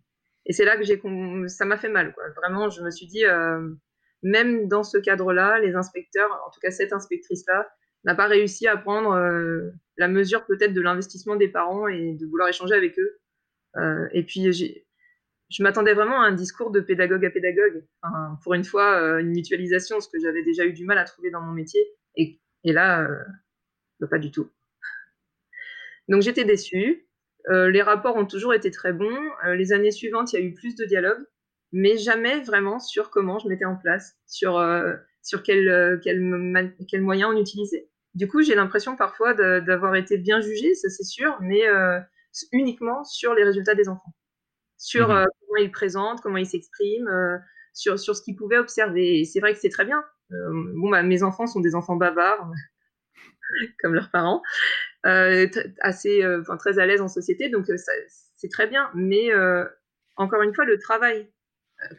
Et c'est là que j'ai, ça m'a fait mal. Vraiment, je me suis dit, euh, même dans ce cadre-là, les inspecteurs, en tout cas cette inspectrice-là, n'a pas réussi à prendre euh, la mesure peut-être de l'investissement des parents et de vouloir échanger avec eux. et puis, je m'attendais vraiment à un discours de pédagogue à pédagogue. pour une fois, euh, une mutualisation, ce que j'avais déjà eu du mal à trouver dans mon métier. Et, là, euh, pas du tout. Donc j'étais déçue. Euh, les rapports ont toujours été très bons. les années suivantes, il y a eu plus de dialogue, mais jamais vraiment sur comment je mettais en place, sur, sur quel, quel, quel moyen on utilisait. Du coup, j'ai l'impression parfois d'avoir été bien jugée, ça c'est sûr, mais uniquement sur les résultats des enfants sur mmh euh, comment il présente, comment il s'exprime, euh, sur, sur ce qu'il pouvait observer. Et c'est vrai que c'est très bien. Euh, bon, bah, mes enfants sont des enfants bavards, comme leurs parents, assez, enfin, très à l'aise en société, donc c'est très bien. Mais encore une fois, le travail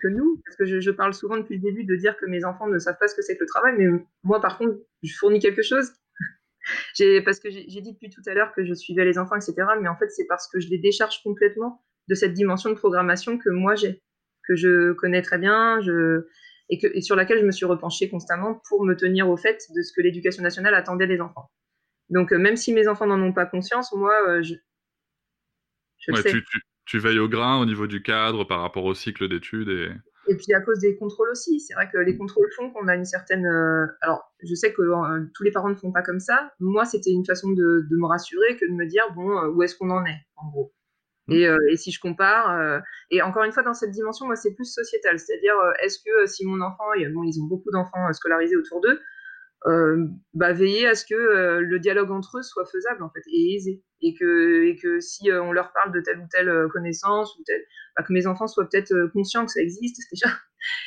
que nous, parce que je, je, parle souvent depuis le début de dire que mes enfants ne savent pas ce que c'est que le travail, mais moi, par contre, je fournis quelque chose. parce que j'ai dit depuis tout à l'heure que je suivais les enfants, etc. Mais en fait, c'est parce que je les décharge complètement de cette dimension de programmation que moi j'ai, que je connais très bien, je, et, que, et sur laquelle je me suis repenchée constamment pour me tenir au fait de ce que l'éducation nationale attendait des enfants. Donc, euh, même si mes enfants n'en ont pas conscience, moi, euh, je, je sais. Tu, tu, veilles au grain au niveau du cadre par rapport au cycle d'études et... Et puis à cause des contrôles aussi, c'est vrai que les contrôles font qu'on a une certaine. euh, alors, je sais que euh, tous les parents ne font pas comme ça. Moi, c'était une façon de, de me rassurer que de me dire bon, euh, où est-ce qu'on en est, en gros. Et, euh, et si je compare, et encore une fois dans cette dimension, moi c'est plus sociétal, c'est-à-dire est-ce que si mon enfant, et, bon, ils ont beaucoup d'enfants scolarisés autour d'eux, bah, veiller à ce que euh, le dialogue entre eux soit faisable en fait et aisé. Et que et que si euh, on leur parle de telle ou telle euh, connaissance ou telle bah, que mes enfants soient peut-être euh, conscients que ça existe déjà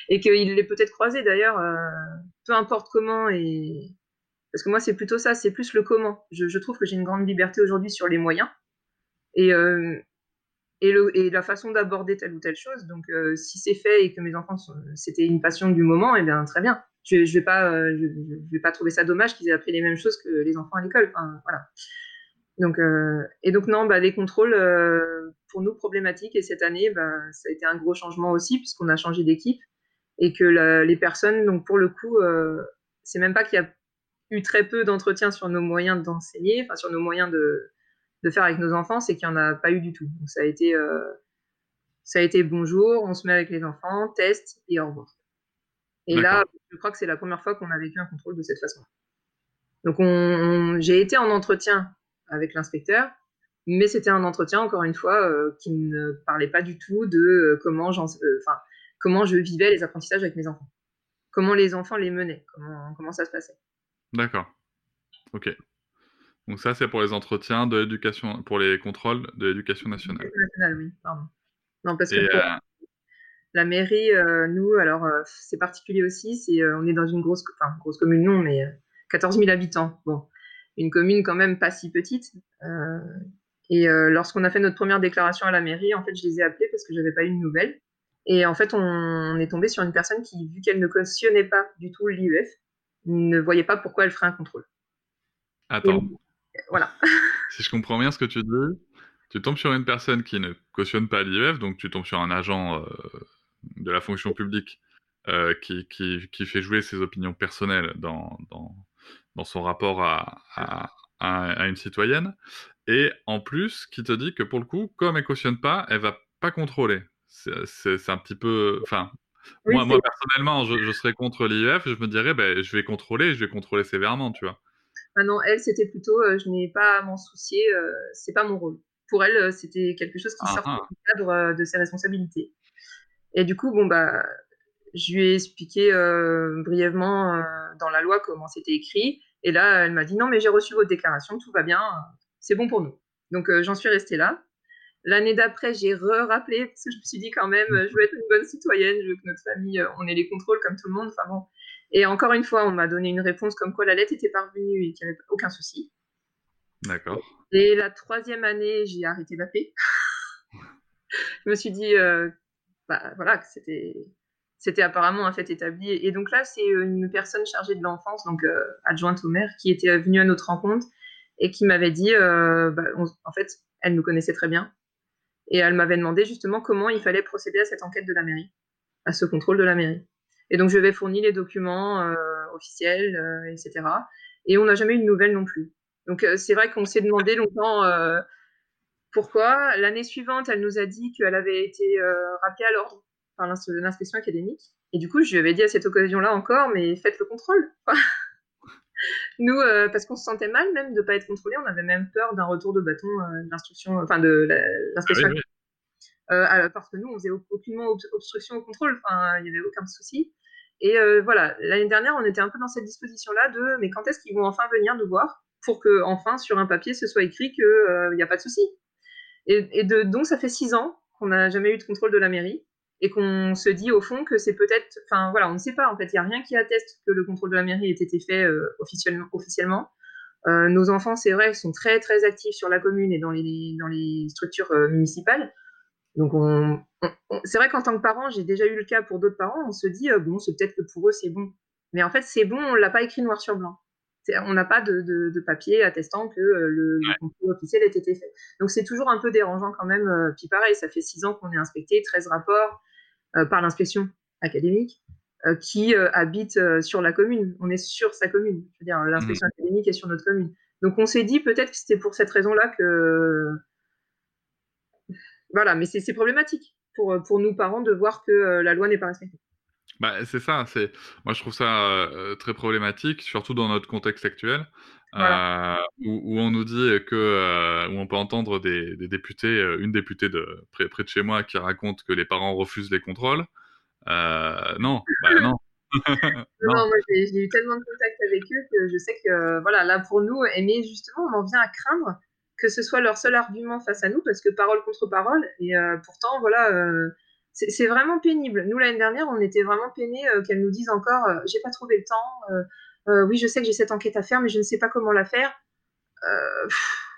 et qu'ils l'aient peut-être croisé d'ailleurs euh, peu importe comment et parce que moi c'est plutôt ça c'est plus le comment. Je, trouve que j'ai une grande liberté aujourd'hui sur les moyens et euh, et, le, et la façon d'aborder telle ou telle chose. Donc euh, si c'est fait et que mes enfants c'était une passion du moment et bien très bien je, pas euh, vais pas trouver ça dommage qu'ils aient appris les mêmes choses que les enfants à l'école enfin, voilà. Donc euh, et donc non bah les contrôles euh, pour nous problématiques et cette année bah, ça a été un gros changement aussi puisqu'on a changé d'équipe et que les personnes donc pour le coup c'est même pas qu'il y a eu très peu d'entretien sur nos moyens d'enseigner enfin sur nos moyens de faire avec nos enfants c'est qu'il y en a pas eu du tout. Donc ça a été ça a été bonjour on se met avec les enfants test et au revoir et là, je crois que c'est la première fois qu'on a vécu un contrôle de cette façon. Donc, on, on- j'ai été en entretien avec l'inspecteur, mais c'était un entretien, encore une fois, euh, qui ne parlait pas du tout de euh, comment, j'en- euh, comment je vivais les apprentissages avec mes enfants. Comment les enfants les menaient, comment, comment ça se passait. D'accord. Ok. Donc ça, c'est pour les entretiens de l'éducation, pour les contrôles de l'éducation nationale. National, oui, pardon. Non, parce que pour la mairie, euh, nous, alors, euh, c'est particulier aussi, c'est, euh, on est dans une grosse, enfin, grosse commune, non, mais euh, 14 000 habitants. Bon, une commune quand même pas si petite. Euh, et euh, lorsqu'on a fait notre première déclaration à la mairie, en fait, je les ai appelés parce que j'avais pas eu de nouvelles. Et en fait, on, on est tombé sur une personne qui, vu qu'elle ne cautionnait pas du tout l'IEF, ne voyait pas pourquoi elle ferait un contrôle. attends, Et voilà. si je comprends bien ce que tu dis, tu tombes sur une personne qui ne cautionne pas l'IEF, donc tu tombes sur un agent euh, de la fonction publique euh, qui, qui, qui fait jouer ses opinions personnelles dans, dans, dans son rapport à, à, une citoyenne, et en plus qui te dit que pour le coup, comme elle cautionne pas, elle va pas contrôler. C'est un petit peu... Enfin, Oui, moi, personnellement, je, je serais contre l'IEF, je me dirais, ben, je vais contrôler, je vais contrôler sévèrement, tu vois. Ah non, elle, c'était plutôt, euh, je n'ai pas à m'en soucier, euh, c'est pas mon rôle. Pour elle, c'était quelque chose qui Ah, sortait ah. du cadre euh, de ses responsabilités. Et du coup, bon, bah, je lui ai expliqué euh, brièvement euh, dans la loi comment c'était écrit. Et là, elle m'a dit non, mais j'ai reçu votre déclaration, tout va bien, c'est bon pour nous. Donc, euh, j'en suis restée là. L'année d'après, j'ai re-rappelé parce que je me suis dit quand même, je veux être une bonne citoyenne, je veux que notre famille, on ait les contrôles comme tout le monde. Enfin bon. Et encore une fois, on m'a donné une réponse comme quoi la lettre était parvenue et qu'il n'y avait aucun souci. D'accord. Et la troisième année, j'ai arrêté d'appeler. je me suis dit, bah, voilà, c'était, c'était apparemment un fait établi. Et donc là, c'est une personne chargée de l'enfance, donc euh, adjointe au maire, qui était venue à notre rencontre et qui m'avait dit, euh, bah, en fait, elle nous connaissait très bien. Et elle m'avait demandé justement comment il fallait procéder à cette enquête de la mairie, à ce contrôle de la mairie. Et donc, je lui ai fourni les documents euh, officiels, euh, etc. Et on n'a jamais eu de nouvelles non plus. Donc, euh, c'est vrai qu'on s'est demandé longtemps euh, pourquoi. L'année suivante, elle nous a dit qu'elle avait été euh, rappelée à l'ordre par l'ins- l'inspection académique. Et du coup, je lui avais dit à cette occasion-là encore, mais faites le contrôle. Nous, euh, parce qu'on se sentait mal même de ne pas être contrôlé, on avait même peur d'un retour de bâton euh, l'instruction, enfin de Ah l'inspection oui, oui. alors, parce que nous, on faisait au- aucunement ob- obstruction au contrôle, enfin, il n'y avait aucun souci. Et voilà, l'année dernière, on était un peu dans cette disposition-là de mais quand est-ce qu'ils vont enfin venir nous voir pour que, enfin, sur un papier, ce soit écrit qu'il n'y a pas de souci? Et, de, donc, ça fait six ans qu'on n'a jamais eu de contrôle de la mairie et qu'on se dit au fond que c'est peut-être, enfin voilà, on ne sait pas en fait, il n'y a rien qui atteste que le contrôle de la mairie ait été fait euh, officiellement. officiellement. Euh, nos enfants, c'est vrai, sont très très actifs sur la commune et dans les, dans les structures euh, municipales. Donc, on, c'est vrai qu'en tant que parent, j'ai déjà eu le cas pour d'autres parents, on se dit, bon, c'est peut-être que pour eux, c'est bon. Mais en fait, c'est bon, on l'a pas écrit noir sur blanc. On n'a pas de, de- de papier attestant que euh, le, le contrôle officiel ait été fait. Donc, c'est toujours un peu dérangeant quand même. euh, Puis pareil, ça fait six ans qu'on est inspecté, 13 rapports euh, par l'inspection académique euh, qui euh, habite sur la commune. On est sur sa commune. Je veux dire, l'inspection académique est sur notre commune. Donc, on s'est dit peut-être que c'était pour cette raison-là que voilà, mais c'est c'est problématique. pour, pour nous parents de voir que la loi n'est pas respectée. Bah, c'est ça, c'est moi je trouve ça très problématique, surtout dans notre contexte actuel, euh, où, on nous dit que où on peut entendre des, des députés, une députée de près, près, de chez moi qui raconte que les parents refusent les contrôles. non, bah, non. non. moi j'ai eu tellement de contacts avec eux que je sais que voilà, là pour nous, mais justement, on en vient à craindre que ce soit leur seul argument face à nous, parce que parole contre parole, et pourtant, voilà, c'est vraiment pénible. Nous, l'année dernière, on était vraiment peinés euh, qu'elle nous dise encore euh, J'ai pas trouvé le temps. Euh, oui, je sais que j'ai cette enquête à faire, mais je ne sais pas comment la faire.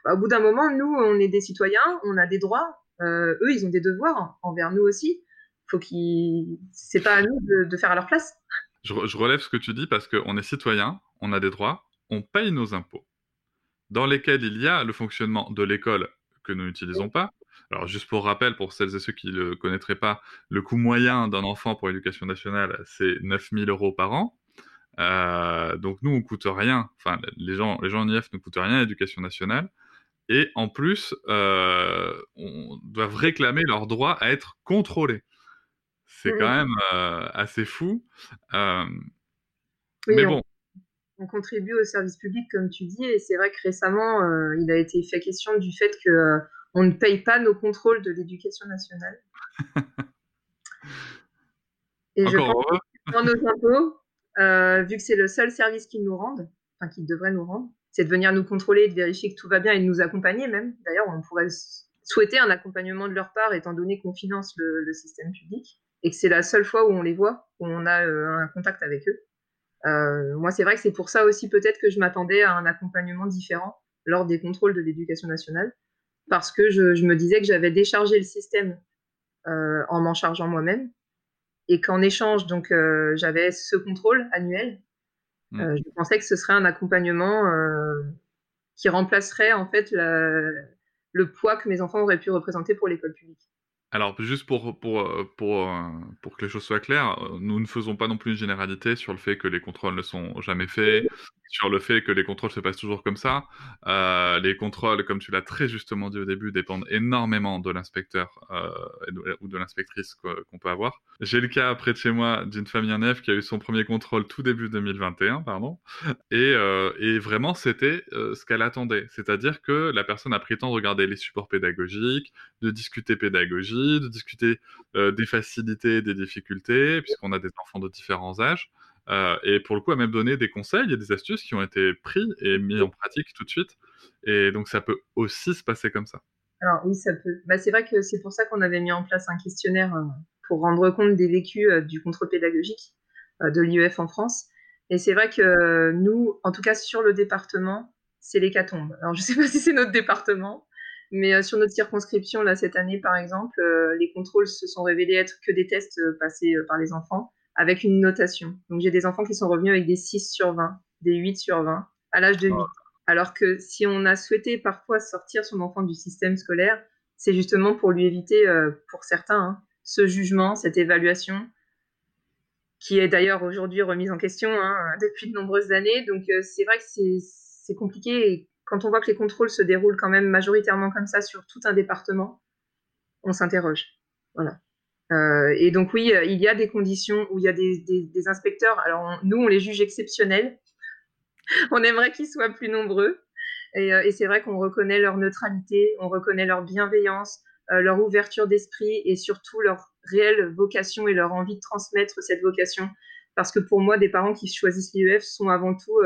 Bah, au bout d'un moment, nous, on est des citoyens, on a des droits. eux, ils ont des devoirs envers nous aussi. Faut qu'ils. C'est pas à nous de, faire à leur place. Je, relève ce que tu dis parce qu'on est citoyen, on a des droits, on paye nos impôts, dans lesquels il y a le fonctionnement de l'école que nous n'utilisons pas, alors, juste pour rappel, pour celles et ceux qui ne le connaîtraient pas, le coût moyen d'un enfant pour l'éducation nationale, c'est 9000 euros par an. Euh, donc, nous, on coûte rien. Enfin, les gens, les gens en IF ne coûtent rien à l'éducation nationale. Et en plus, euh, on doit réclamer leur droit à être contrôlés. C'est quand même euh, assez fou. mais bon. On contribue au service public, comme tu dis, et c'est vrai que récemment, il a été fait question du fait que on ne paye pas nos contrôles de l'éducation nationale. Et je pense que dans nos impôts, euh, vu que c'est le seul service qu'ils nous rendent, enfin qu'ils devraient nous rendre, c'est de venir nous contrôler, de vérifier que tout va bien et de nous accompagner même. D'ailleurs, on pourrait souhaiter un accompagnement de leur part, étant donné qu'on finance le, système public et que c'est la seule fois où on les voit, où on a euh, un contact avec eux. Euh, moi, c'est vrai que c'est pour ça aussi peut-être que je m'attendais à un accompagnement différent lors des contrôles de l'éducation nationale parce que je, me disais que j'avais déchargé le système euh, en m'en chargeant moi-même et qu'en échange, donc, euh, j'avais ce contrôle annuel. Mm. Euh, je pensais que ce serait un accompagnement qui remplacerait en fait le poids que mes enfants auraient pu représenter pour l'école publique. Alors, juste pour, pour, pour, pour que les choses soient claires, nous ne faisons pas non plus une généralité sur le fait que les contrôles ne sont jamais faits, sur le fait que les contrôles se passent toujours comme ça. les contrôles, comme tu l'as très justement dit au début, dépendent énormément de l'inspecteur ou de l'inspectrice qu'on peut avoir. J'ai le cas près de chez moi d'une famille en F qui a eu son premier contrôle tout début 2021, pardon, et, et vraiment c'était ce qu'elle attendait, c'est-à-dire que la personne a pris le temps de regarder les supports pédagogiques, de discuter pédagogie, de discuter euh, des facilités, des difficultés, puisqu'on a des enfants de différents âges. Euh, et pour le coup, à même donner des conseils et des astuces qui ont été pris et mis en pratique tout de suite. Et donc, ça peut aussi se passer comme ça. Alors oui, ça peut. Bah, c'est vrai que c'est pour ça qu'on avait mis en place un questionnaire euh, pour rendre compte des vécus du contrôle pédagogique de l'IEF en France. Et c'est vrai que nous, en tout cas sur le département, c'est l'hécatombe. Alors je ne sais pas si c'est notre département, mais euh, sur notre circonscription, là, cette année, par exemple, euh, les contrôles se sont révélés être que des tests euh, passés par les enfants avec une notation. Donc, j'ai des enfants qui sont revenus avec des 6 sur 20, des 8 sur 20 à l'âge de 8. Alors que si on a souhaité parfois sortir son enfant du système scolaire, c'est justement pour lui éviter, pour certains, hein, ce jugement, cette évaluation, qui est d'ailleurs aujourd'hui remise en question hein, depuis de nombreuses années. Donc, c'est vrai que c'est compliqué. Et quand on voit que les contrôles se déroulent quand même majoritairement comme ça sur tout un département, on s'interroge. Voilà. Euh, et donc oui, euh, il y a des conditions où il y a des, inspecteurs. Alors nous, on les juge exceptionnels. on aimerait qu'ils soient plus nombreux. Euh, et, c'est vrai qu'on reconnaît leur neutralité, on reconnaît leur bienveillance, leur ouverture d'esprit et surtout leur réelle vocation et leur envie de transmettre cette vocation. Parce que pour moi, des parents qui choisissent l'IEF sont avant tout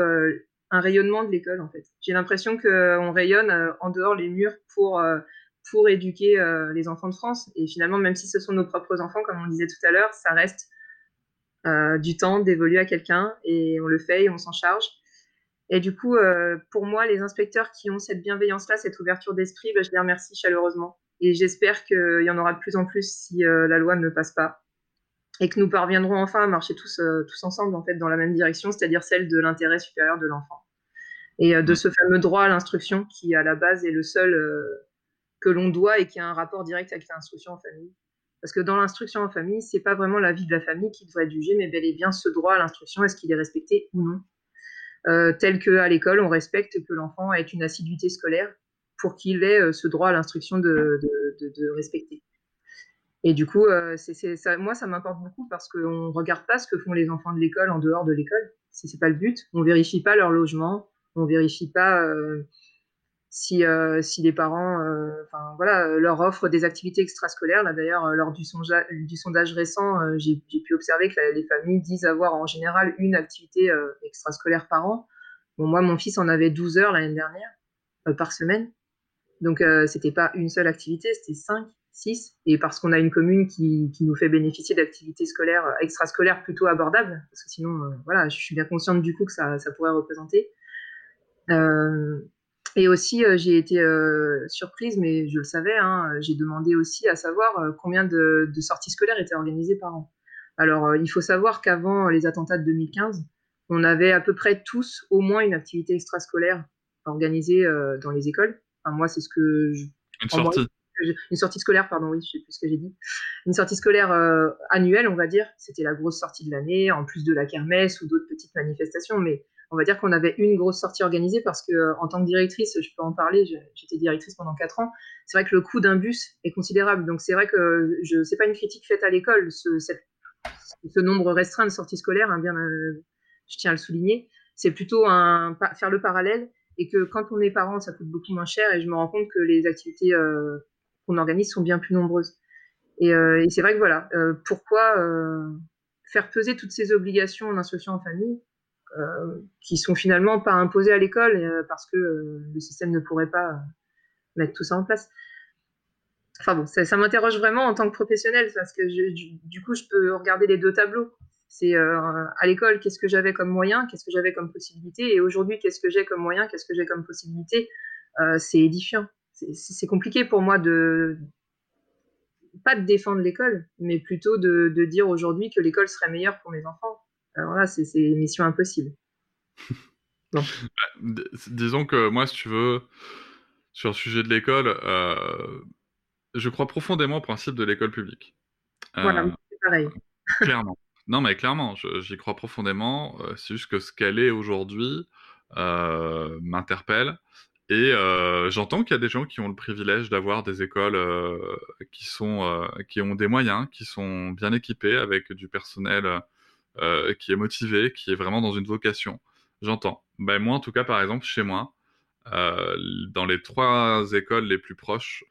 un rayonnement de l'école en fait. J'ai l'impression qu'on rayonne en dehors les murs pour, pour éduquer euh, les enfants de France. Et finalement, même si ce sont nos propres enfants, comme on disait tout à l'heure, ça reste du temps dévolu à quelqu'un et on le fait et on s'en charge. Et du coup, pour moi, les inspecteurs qui ont cette bienveillance-là, cette ouverture d'esprit, bah, je les remercie chaleureusement. Et j'espère qu'il y en aura de plus en plus si la loi ne passe pas et que nous parviendrons enfin à marcher tous, euh, tous ensemble en fait dans la même direction, c'est-à-dire celle de l'intérêt supérieur de l'enfant et euh, de ce fameux droit à l'instruction qui à la base est le seul euh, que l'on doit et qui a un rapport direct avec l'instruction en famille. Parce que dans l'instruction en famille, c'est pas vraiment la vie de la famille qui devrait être jugée, mais bel et bien ce droit à l'instruction, est-ce qu'il est respecté ou non? Tel qu'à l'école, on respecte que l'enfant ait une assiduité scolaire pour qu'il ait ce droit à l'instruction de, respecter. Et du coup, ça, moi, ça m'importe beaucoup parce qu'on ne regarde pas ce que font les enfants de l'école en dehors de l'école. Ce n'est pas le but. On ne vérifie pas leur logement. On ne vérifie pas si, euh, si les parents euh, voilà, leur offrent des activités extrascolaires. Là, d'ailleurs, euh, lors du, du, sondage récent, j'ai pu observer que les familles disent avoir en général une activité extrascolaire par an. Bon, moi, mon fils en avait 12 heures l'année dernière par semaine. Donc, c'était pas une seule activité, c'était 5, 6. Et parce qu'on a une commune qui, qui nous fait bénéficier d'activités scolaires, extrascolaires plutôt abordables, parce que sinon, voilà, je suis bien consciente du coup que ça, ça pourrait représenter. Euh, et aussi, euh, j'ai été euh, surprise, mais je le savais, hein, j'ai demandé aussi à savoir euh, combien de, sorties scolaires étaient organisées par an. Alors, il faut savoir qu'avant les attentats de 2015, on avait à peu près tous au moins une activité extrascolaire organisée dans les écoles. Enfin, moi, c'est ce que je... Une sortie. une sortie scolaire, pardon, oui, je sais plus ce que j'ai dit. Une sortie scolaire annuelle, on va dire. C'était la grosse sortie de l'année, en plus de la kermesse ou d'autres petites manifestations. Mais on va dire qu'on avait une grosse sortie organisée parce que euh, en tant que directrice, je peux en parler, j'étais directrice pendant quatre ans. C'est vrai que le coût d'un bus est considérable. Donc c'est vrai que je c'est pas une critique faite à l'école, ce, ce, nombre restreint de sorties scolaires, hein, bien, euh, je tiens à le souligner. C'est plutôt un, faire le parallèle et que quand on est parent, ça coûte beaucoup moins cher et je me rends compte que les activités euh, qu'on organise sont bien plus nombreuses. Et, et c'est vrai que voilà, pourquoi faire peser toutes ces obligations en instruction en famille euh, qui sont finalement pas imposés à l'école euh, parce que euh, le système ne pourrait pas mettre tout ça en place. Enfin bon, ça, m'interroge vraiment en tant que professionnel parce que du, coup, je peux regarder les deux tableaux. C'est à l'école, qu'est-ce que j'avais comme moyen, qu'est-ce que j'avais comme possibilité, et aujourd'hui, qu'est-ce que j'ai comme moyen, qu'est-ce que j'ai comme possibilité. c'est édifiant. C'est compliqué pour moi de pas de défendre l'école, mais plutôt de dire aujourd'hui que l'école serait meilleure pour mes enfants. Alors là, c'est mission impossible. Disons que moi, si tu veux, sur le sujet de l'école, euh, je crois profondément au principe de l'école publique. voilà, euh, c'est pareil. clairement. Non, mais clairement, j'y crois profondément. Euh, c'est juste que ce qu'elle est aujourd'hui m'interpelle. Et j'entends qu'il y a des gens qui ont le privilège d'avoir des écoles qui, sont, qui ont des moyens, qui sont bien équipées avec du personnel euh, qui est motivé, qui est vraiment dans une vocation. J'entends. Ben, moi, en tout cas, par exemple, chez moi, euh, dans les trois écoles les plus proches,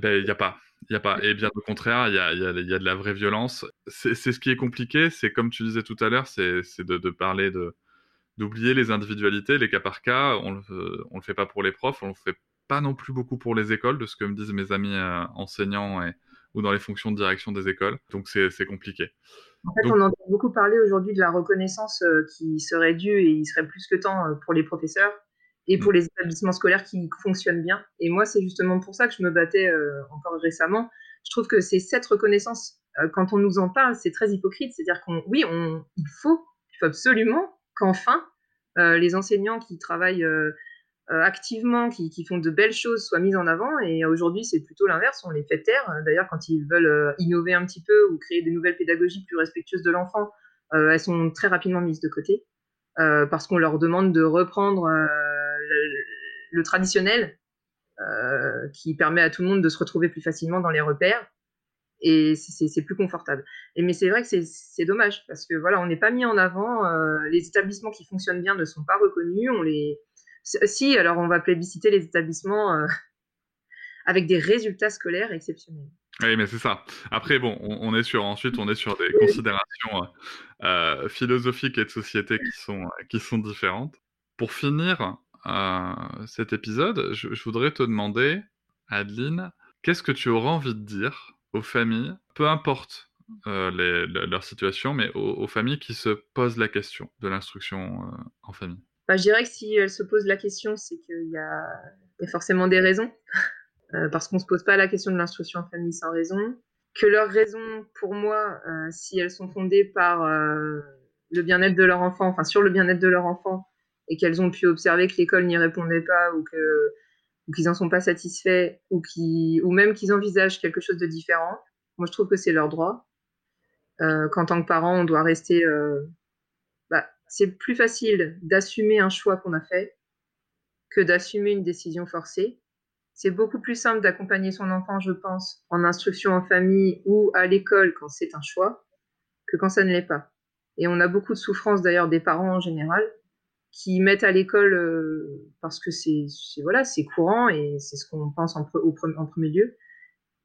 ben, il n'y a pas. Il a pas. Et bien au contraire, il y a, y, y a, de la vraie violence. C'est ce qui est compliqué, c'est comme tu disais tout à l'heure, c'est de, parler de d'oublier les individualités, les cas par cas. On le, le fait pas pour les profs, on le fait pas non plus beaucoup pour les écoles, de ce que me disent mes amis euh, enseignants ou dans les fonctions de direction des écoles. Donc c'est compliqué. En fait, on entend beaucoup parler aujourd'hui de la reconnaissance euh, qui serait due et il serait plus que temps euh, pour les professeurs et pour mm. les établissements scolaires qui fonctionnent bien. Et moi, c'est justement pour ça que je me battais euh, encore récemment. Je trouve que c'est cette reconnaissance, quand on nous en parle, c'est très hypocrite. C'est-à-dire qu'on, oui, on, il faut, il faut absolument qu'enfin les enseignants qui travaillent activement, qui, font de belles choses, soient mises en avant. Et aujourd'hui, c'est plutôt l'inverse, on les fait taire. D'ailleurs, quand ils veulent euh, innover un petit peu ou créer des nouvelles pédagogies plus respectueuses de l'enfant, euh, elles sont très rapidement mises de côté parce qu'on leur demande de reprendre le, traditionnel qui permet à tout le monde de se retrouver plus facilement dans les repères et c'est plus confortable. Et, mais c'est vrai que c'est dommage parce que voilà, on n'est pas mis en avant. les établissements qui fonctionnent bien ne sont pas reconnus. On les, si, alors on va plébisciter les établissements euh, avec des résultats scolaires exceptionnels. Oui, mais c'est ça. Après, bon, on, est sur ensuite, on est sur des considérations euh, philosophiques et de société qui sont qui sont différentes. Pour finir euh, cet épisode, je, voudrais te demander, Adeline, qu'est-ce que tu auras envie de dire aux familles, peu importe leur situation, mais aux, familles qui se posent la question de l'instruction en famille? Bah, je dirais que si elle se pose la question, c'est qu'il y, a, forcément des raisons, euh, parce qu'on ne se pose pas la question de l'instruction en famille sans raison. Que leurs raisons, pour moi, euh, si elles sont fondées par euh, le bien-être de leur enfant, enfin sur le bien-être de leur enfant, et qu'elles ont pu observer que l'école n'y répondait pas ou qu'ils n'en sont pas satisfaits ou, qui, ou même qu'ils envisagent quelque chose de différent, moi je trouve que c'est leur droit. qu'en tant que parent, on doit rester c'est plus facile d'assumer un choix qu'on a fait que d'assumer une décision forcée. C'est beaucoup plus simple d'accompagner son enfant, je pense, en instruction en famille ou à l'école quand c'est un choix, que quand ça ne l'est pas. Et on a beaucoup de souffrance d'ailleurs des parents en général qui mettent à l'école euh, parce que c'est voilà c'est courant et c'est ce qu'on pense en, au, premier lieu,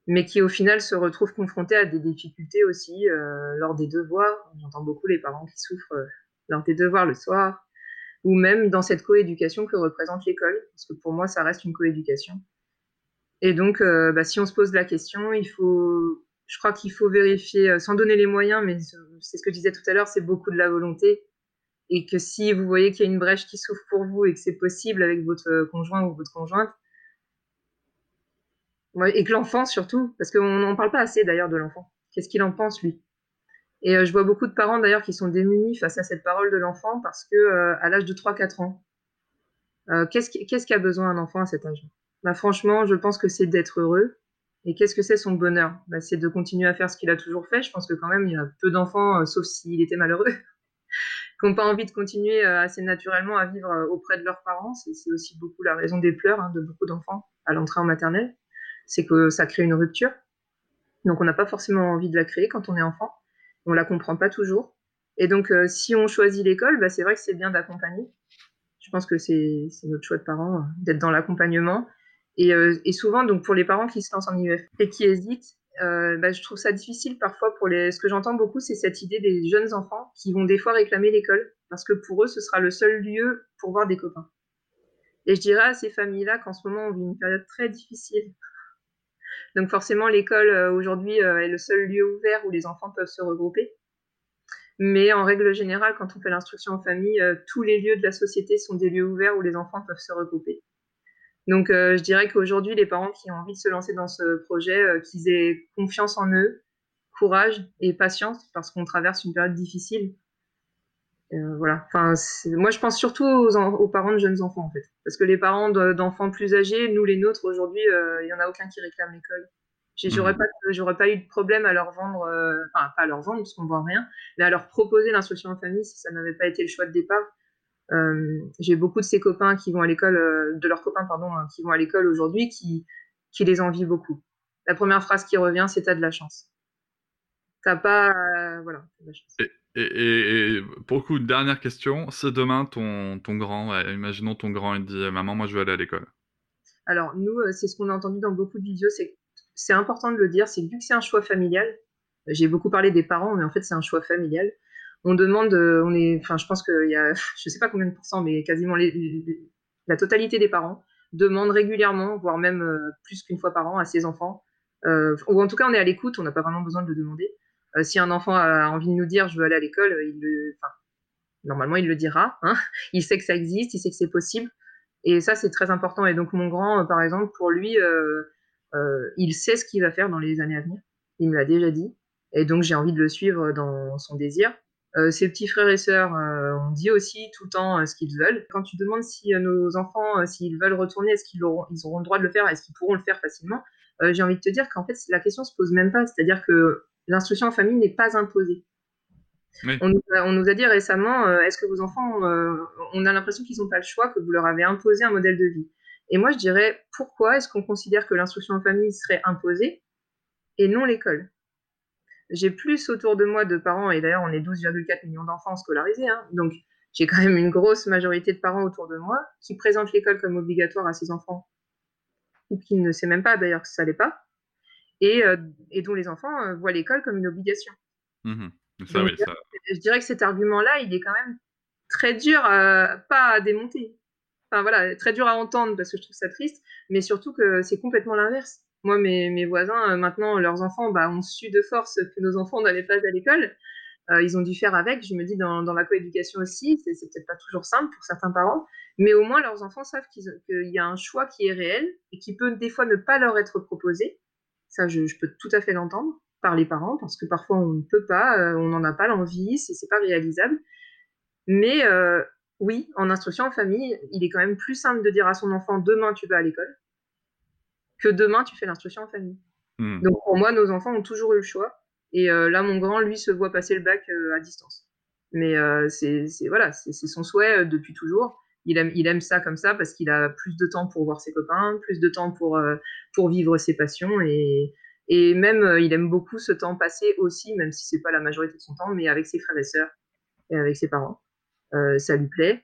mais qui au final se retrouvent confrontés à des difficultés aussi euh, lors des devoirs. J'entends beaucoup les parents qui souffrent euh, lors des devoirs le soir, ou même dans cette coéducation que représente l'école, parce que pour moi ça reste une coéducation. Et donc, bah, si on se pose la question, il faut je crois qu'il faut vérifier, euh, sans donner les moyens, mais c'est ce que je disais tout à l'heure, c'est beaucoup de la volonté. Et que si vous voyez qu'il y a une brèche qui s'ouvre pour vous et que c'est possible avec votre conjoint ou votre conjointe, et que l'enfant surtout, parce qu'on n'en parle pas assez d'ailleurs de l'enfant. Qu'est-ce qu'il en pense lui? Et euh, je vois beaucoup de parents d'ailleurs qui sont démunis face à cette parole de l'enfant parce que euh, à l'âge de 3-4 ans, qu'est-ce qu'il qu a besoin un enfant à cet âge? Bah, Franchement, je pense que c'est d'être heureux, et qu'est-ce que c'est son bonheur? Bah, C'est de continuer à faire ce qu'il a toujours fait. Je pense que quand même, il y a peu d'enfants, euh, sauf s'il était malheureux, qui n'ont pas envie de continuer euh, assez naturellement à vivre euh, auprès de leurs parents. C'est aussi beaucoup la raison des pleurs hein, de beaucoup d'enfants à l'entrée en maternelle. C'est que ça crée une rupture. Donc on n'a pas forcément envie de la créer quand on est enfant. On la comprend pas toujours. Et donc si on choisit l'école, bah, c'est vrai que c'est bien d'accompagner. Je pense que c'est notre choix de parents d'être dans l'accompagnement euh, et, souvent, donc pour les parents qui se lancent en IEF et qui hésitent, euh, bah, je trouve ça difficile parfois pour les. Ce que j'entends beaucoup, c'est cette idée des jeunes enfants qui vont des fois réclamer l'école parce que pour eux, ce sera le seul lieu pour voir des copains. Et je dirais à ces familles-là qu'en ce moment, on vit une période très difficile. Donc forcément, l'école euh, aujourd'hui est le seul lieu ouvert où les enfants peuvent se regrouper. Mais en règle générale, quand on fait l'instruction en famille, tous les lieux de la société sont des lieux ouverts où les enfants peuvent se regrouper. Donc, euh, je dirais qu'aujourd'hui, les parents qui ont envie de se lancer dans ce projet, euh, qu'ils aient confiance en eux, courage et patience, parce qu'on traverse une période difficile. Euh, voilà. Enfin, moi, je pense surtout aux, parents de jeunes enfants, en fait. Parce que les parents d'enfants plus âgés, nous, les nôtres, aujourd'hui, il n'y en a aucun qui réclame l'école. J'aurais mmh. pas, j'aurais pas eu de problème à leur vendre, enfin, pas à leur vendre, parce qu'on ne vend rien, mais à leur proposer l'instruction en famille si ça n'avait pas été le choix de départ. Euh, j'ai beaucoup de ces copains qui vont à l'école, euh, de leurs copains, pardon, hein, qui vont à l'école aujourd'hui, qui, qui les envient beaucoup. La première phrase qui revient, c'est t'as de la chance. T'as pas, euh, voilà, de la chance. Et, pour le coup, dernière question, si demain ton, ton grand, imaginons ton grand, il dit maman, moi je veux aller à l'école. Alors nous, c'est ce qu'on a entendu dans beaucoup de vidéos, c'est important de le dire, c'est vu que c'est un choix familial. J'ai beaucoup parlé des parents, mais en fait c'est un choix familial on demande, euh, on est, enfin, je pense qu'il y a, je sais pas combien de pourcents, mais quasiment la totalité des parents demandent régulièrement, voire même euh, plus qu'une fois par an, à ses enfants, euh, ou en tout cas, on est à l'écoute, on n'a pas vraiment besoin de le demander. Si un enfant a envie de nous dire, je veux aller à l'école, il le, normalement, il le dira. Hein il sait que ça existe, il sait que c'est possible, et ça, c'est très important. Et donc, mon grand, par exemple, pour lui, il sait ce qu'il va faire dans les années à venir. Il me l'a déjà dit. Et donc, j'ai envie de le suivre dans son désir. Euh, ses petits frères et sœurs euh, ont dit aussi tout le temps euh, ce qu'ils veulent. Quand tu demandes si nos enfants, s'ils veulent retourner, est-ce qu'ils auront, ils auront le droit de le faire, est-ce qu'ils pourront le faire facilement, j'ai envie de te dire qu'en fait, la question se pose même pas. C'est-à-dire que l'instruction en famille n'est pas imposée. On, nous a, dit récemment, est-ce que vos enfants, on a l'impression qu'ils n'ont pas le choix, que vous leur avez imposé un modèle de vie. Et moi, je dirais, pourquoi est-ce qu'on considère que l'instruction en famille serait imposée et non l'école? J'ai plus autour de moi de parents, et d'ailleurs on est 12,4 millions d'enfants scolarisés, hein, donc j'ai quand même une grosse majorité de parents autour de moi qui présentent l'école comme obligatoire à ses enfants, ou qui ne sait même pas d'ailleurs que ça l'est pas, et, euh, et, dont les enfants euh, voient l'école comme une obligation. Mmh ça, oui, ça... Je dirais que cet argument-là, il est quand même très dur, à, pas à démonter. Enfin voilà, très dur à entendre parce que je trouve ça triste, mais surtout que c'est complètement l'inverse. Moi, mes, voisins, euh, maintenant, leurs enfants bah, ont su de force que nos enfants n'allaient pas à l'école. Euh, ils ont dû faire avec. Je me dis, dans, la coéducation aussi, c'est, c'est peut-être pas toujours simple pour certains parents, mais au moins leurs enfants savent qu'il y a un choix qui est réel et qui peut des fois ne pas leur être proposé. Ça, je, peux tout à fait l'entendre par les parents, parce que parfois on ne peut pas, euh, on n'en a pas l'envie, c'est, c'est pas réalisable. Mais oui, en instruction en famille, il est quand même plus simple de dire à son enfant demain tu vas à l'école que demain tu fais l'instruction en famille. Hmm. Donc pour moi, nos enfants ont toujours eu le choix. Et euh, là, mon grand, lui, se voit passer le bac euh, à distance. Mais euh, c'est voilà, c'est son souhait depuis toujours. Il aime, ça comme ça parce qu'il a plus de temps pour voir ses copains, plus de temps pour, pour vivre ses passions et, et même il aime beaucoup ce temps passé aussi, même si c'est pas la majorité de son temps, mais avec ses frères et sœurs et avec ses parents. ça lui plaît.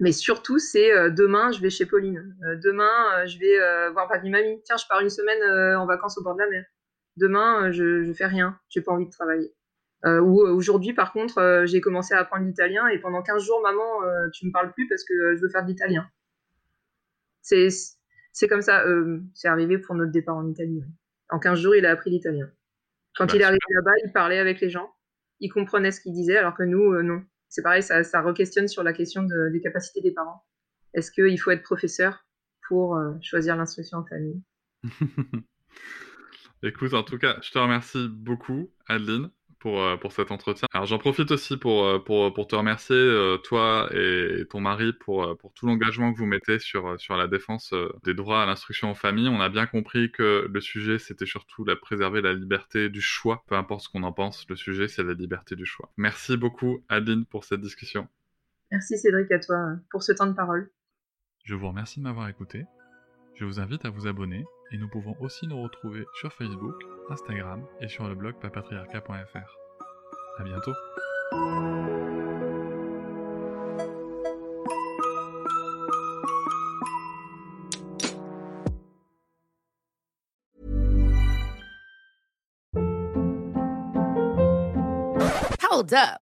Mais surtout, c'est demain, je vais chez Pauline. demain, je vais voir papy mamie. Tiens, je pars une semaine en vacances au bord de la mer. Demain, je, je fais rien. J'ai pas envie de travailler. Euh, ou aujourd'hui, par contre, j'ai commencé à apprendre l'italien et pendant 15 jours, maman, tu me parles plus parce que je veux faire de l'italien. C'est, c'est comme ça. c'est arrivé pour notre départ en Italie. En 15 jours, il a appris l'italien. Quand il est arrivé là-bas, il parlait avec les gens. Il comprenait ce qu'il disait, alors que nous, non. C'est pareil, ça, ça re-questionne sur la question de, des capacités des parents. Est-ce qu'il faut être professeur pour choisir l'instruction en famille? Écoute, en tout cas, je te remercie beaucoup, Adeline, pour, euh, pour cet entretien. Alors j'en profite aussi pour, euh, pour, pour te remercier, euh, toi et ton mari, pour, pour tout l'engagement que vous mettez sur, sur la défense des droits à l'instruction en famille. On a bien compris que le sujet, c'était surtout la préserver la liberté du choix. Peu importe ce qu'on en pense, le sujet, c'est la liberté du choix. Merci beaucoup, Adeline, pour cette discussion. Merci Cédric à toi pour ce temps de parole. Je vous remercie de m'avoir écouté. Je vous invite à vous abonner et nous pouvons aussi nous retrouver sur Facebook, Instagram et sur le blog papatriarca.fr. À bientôt. Hold up.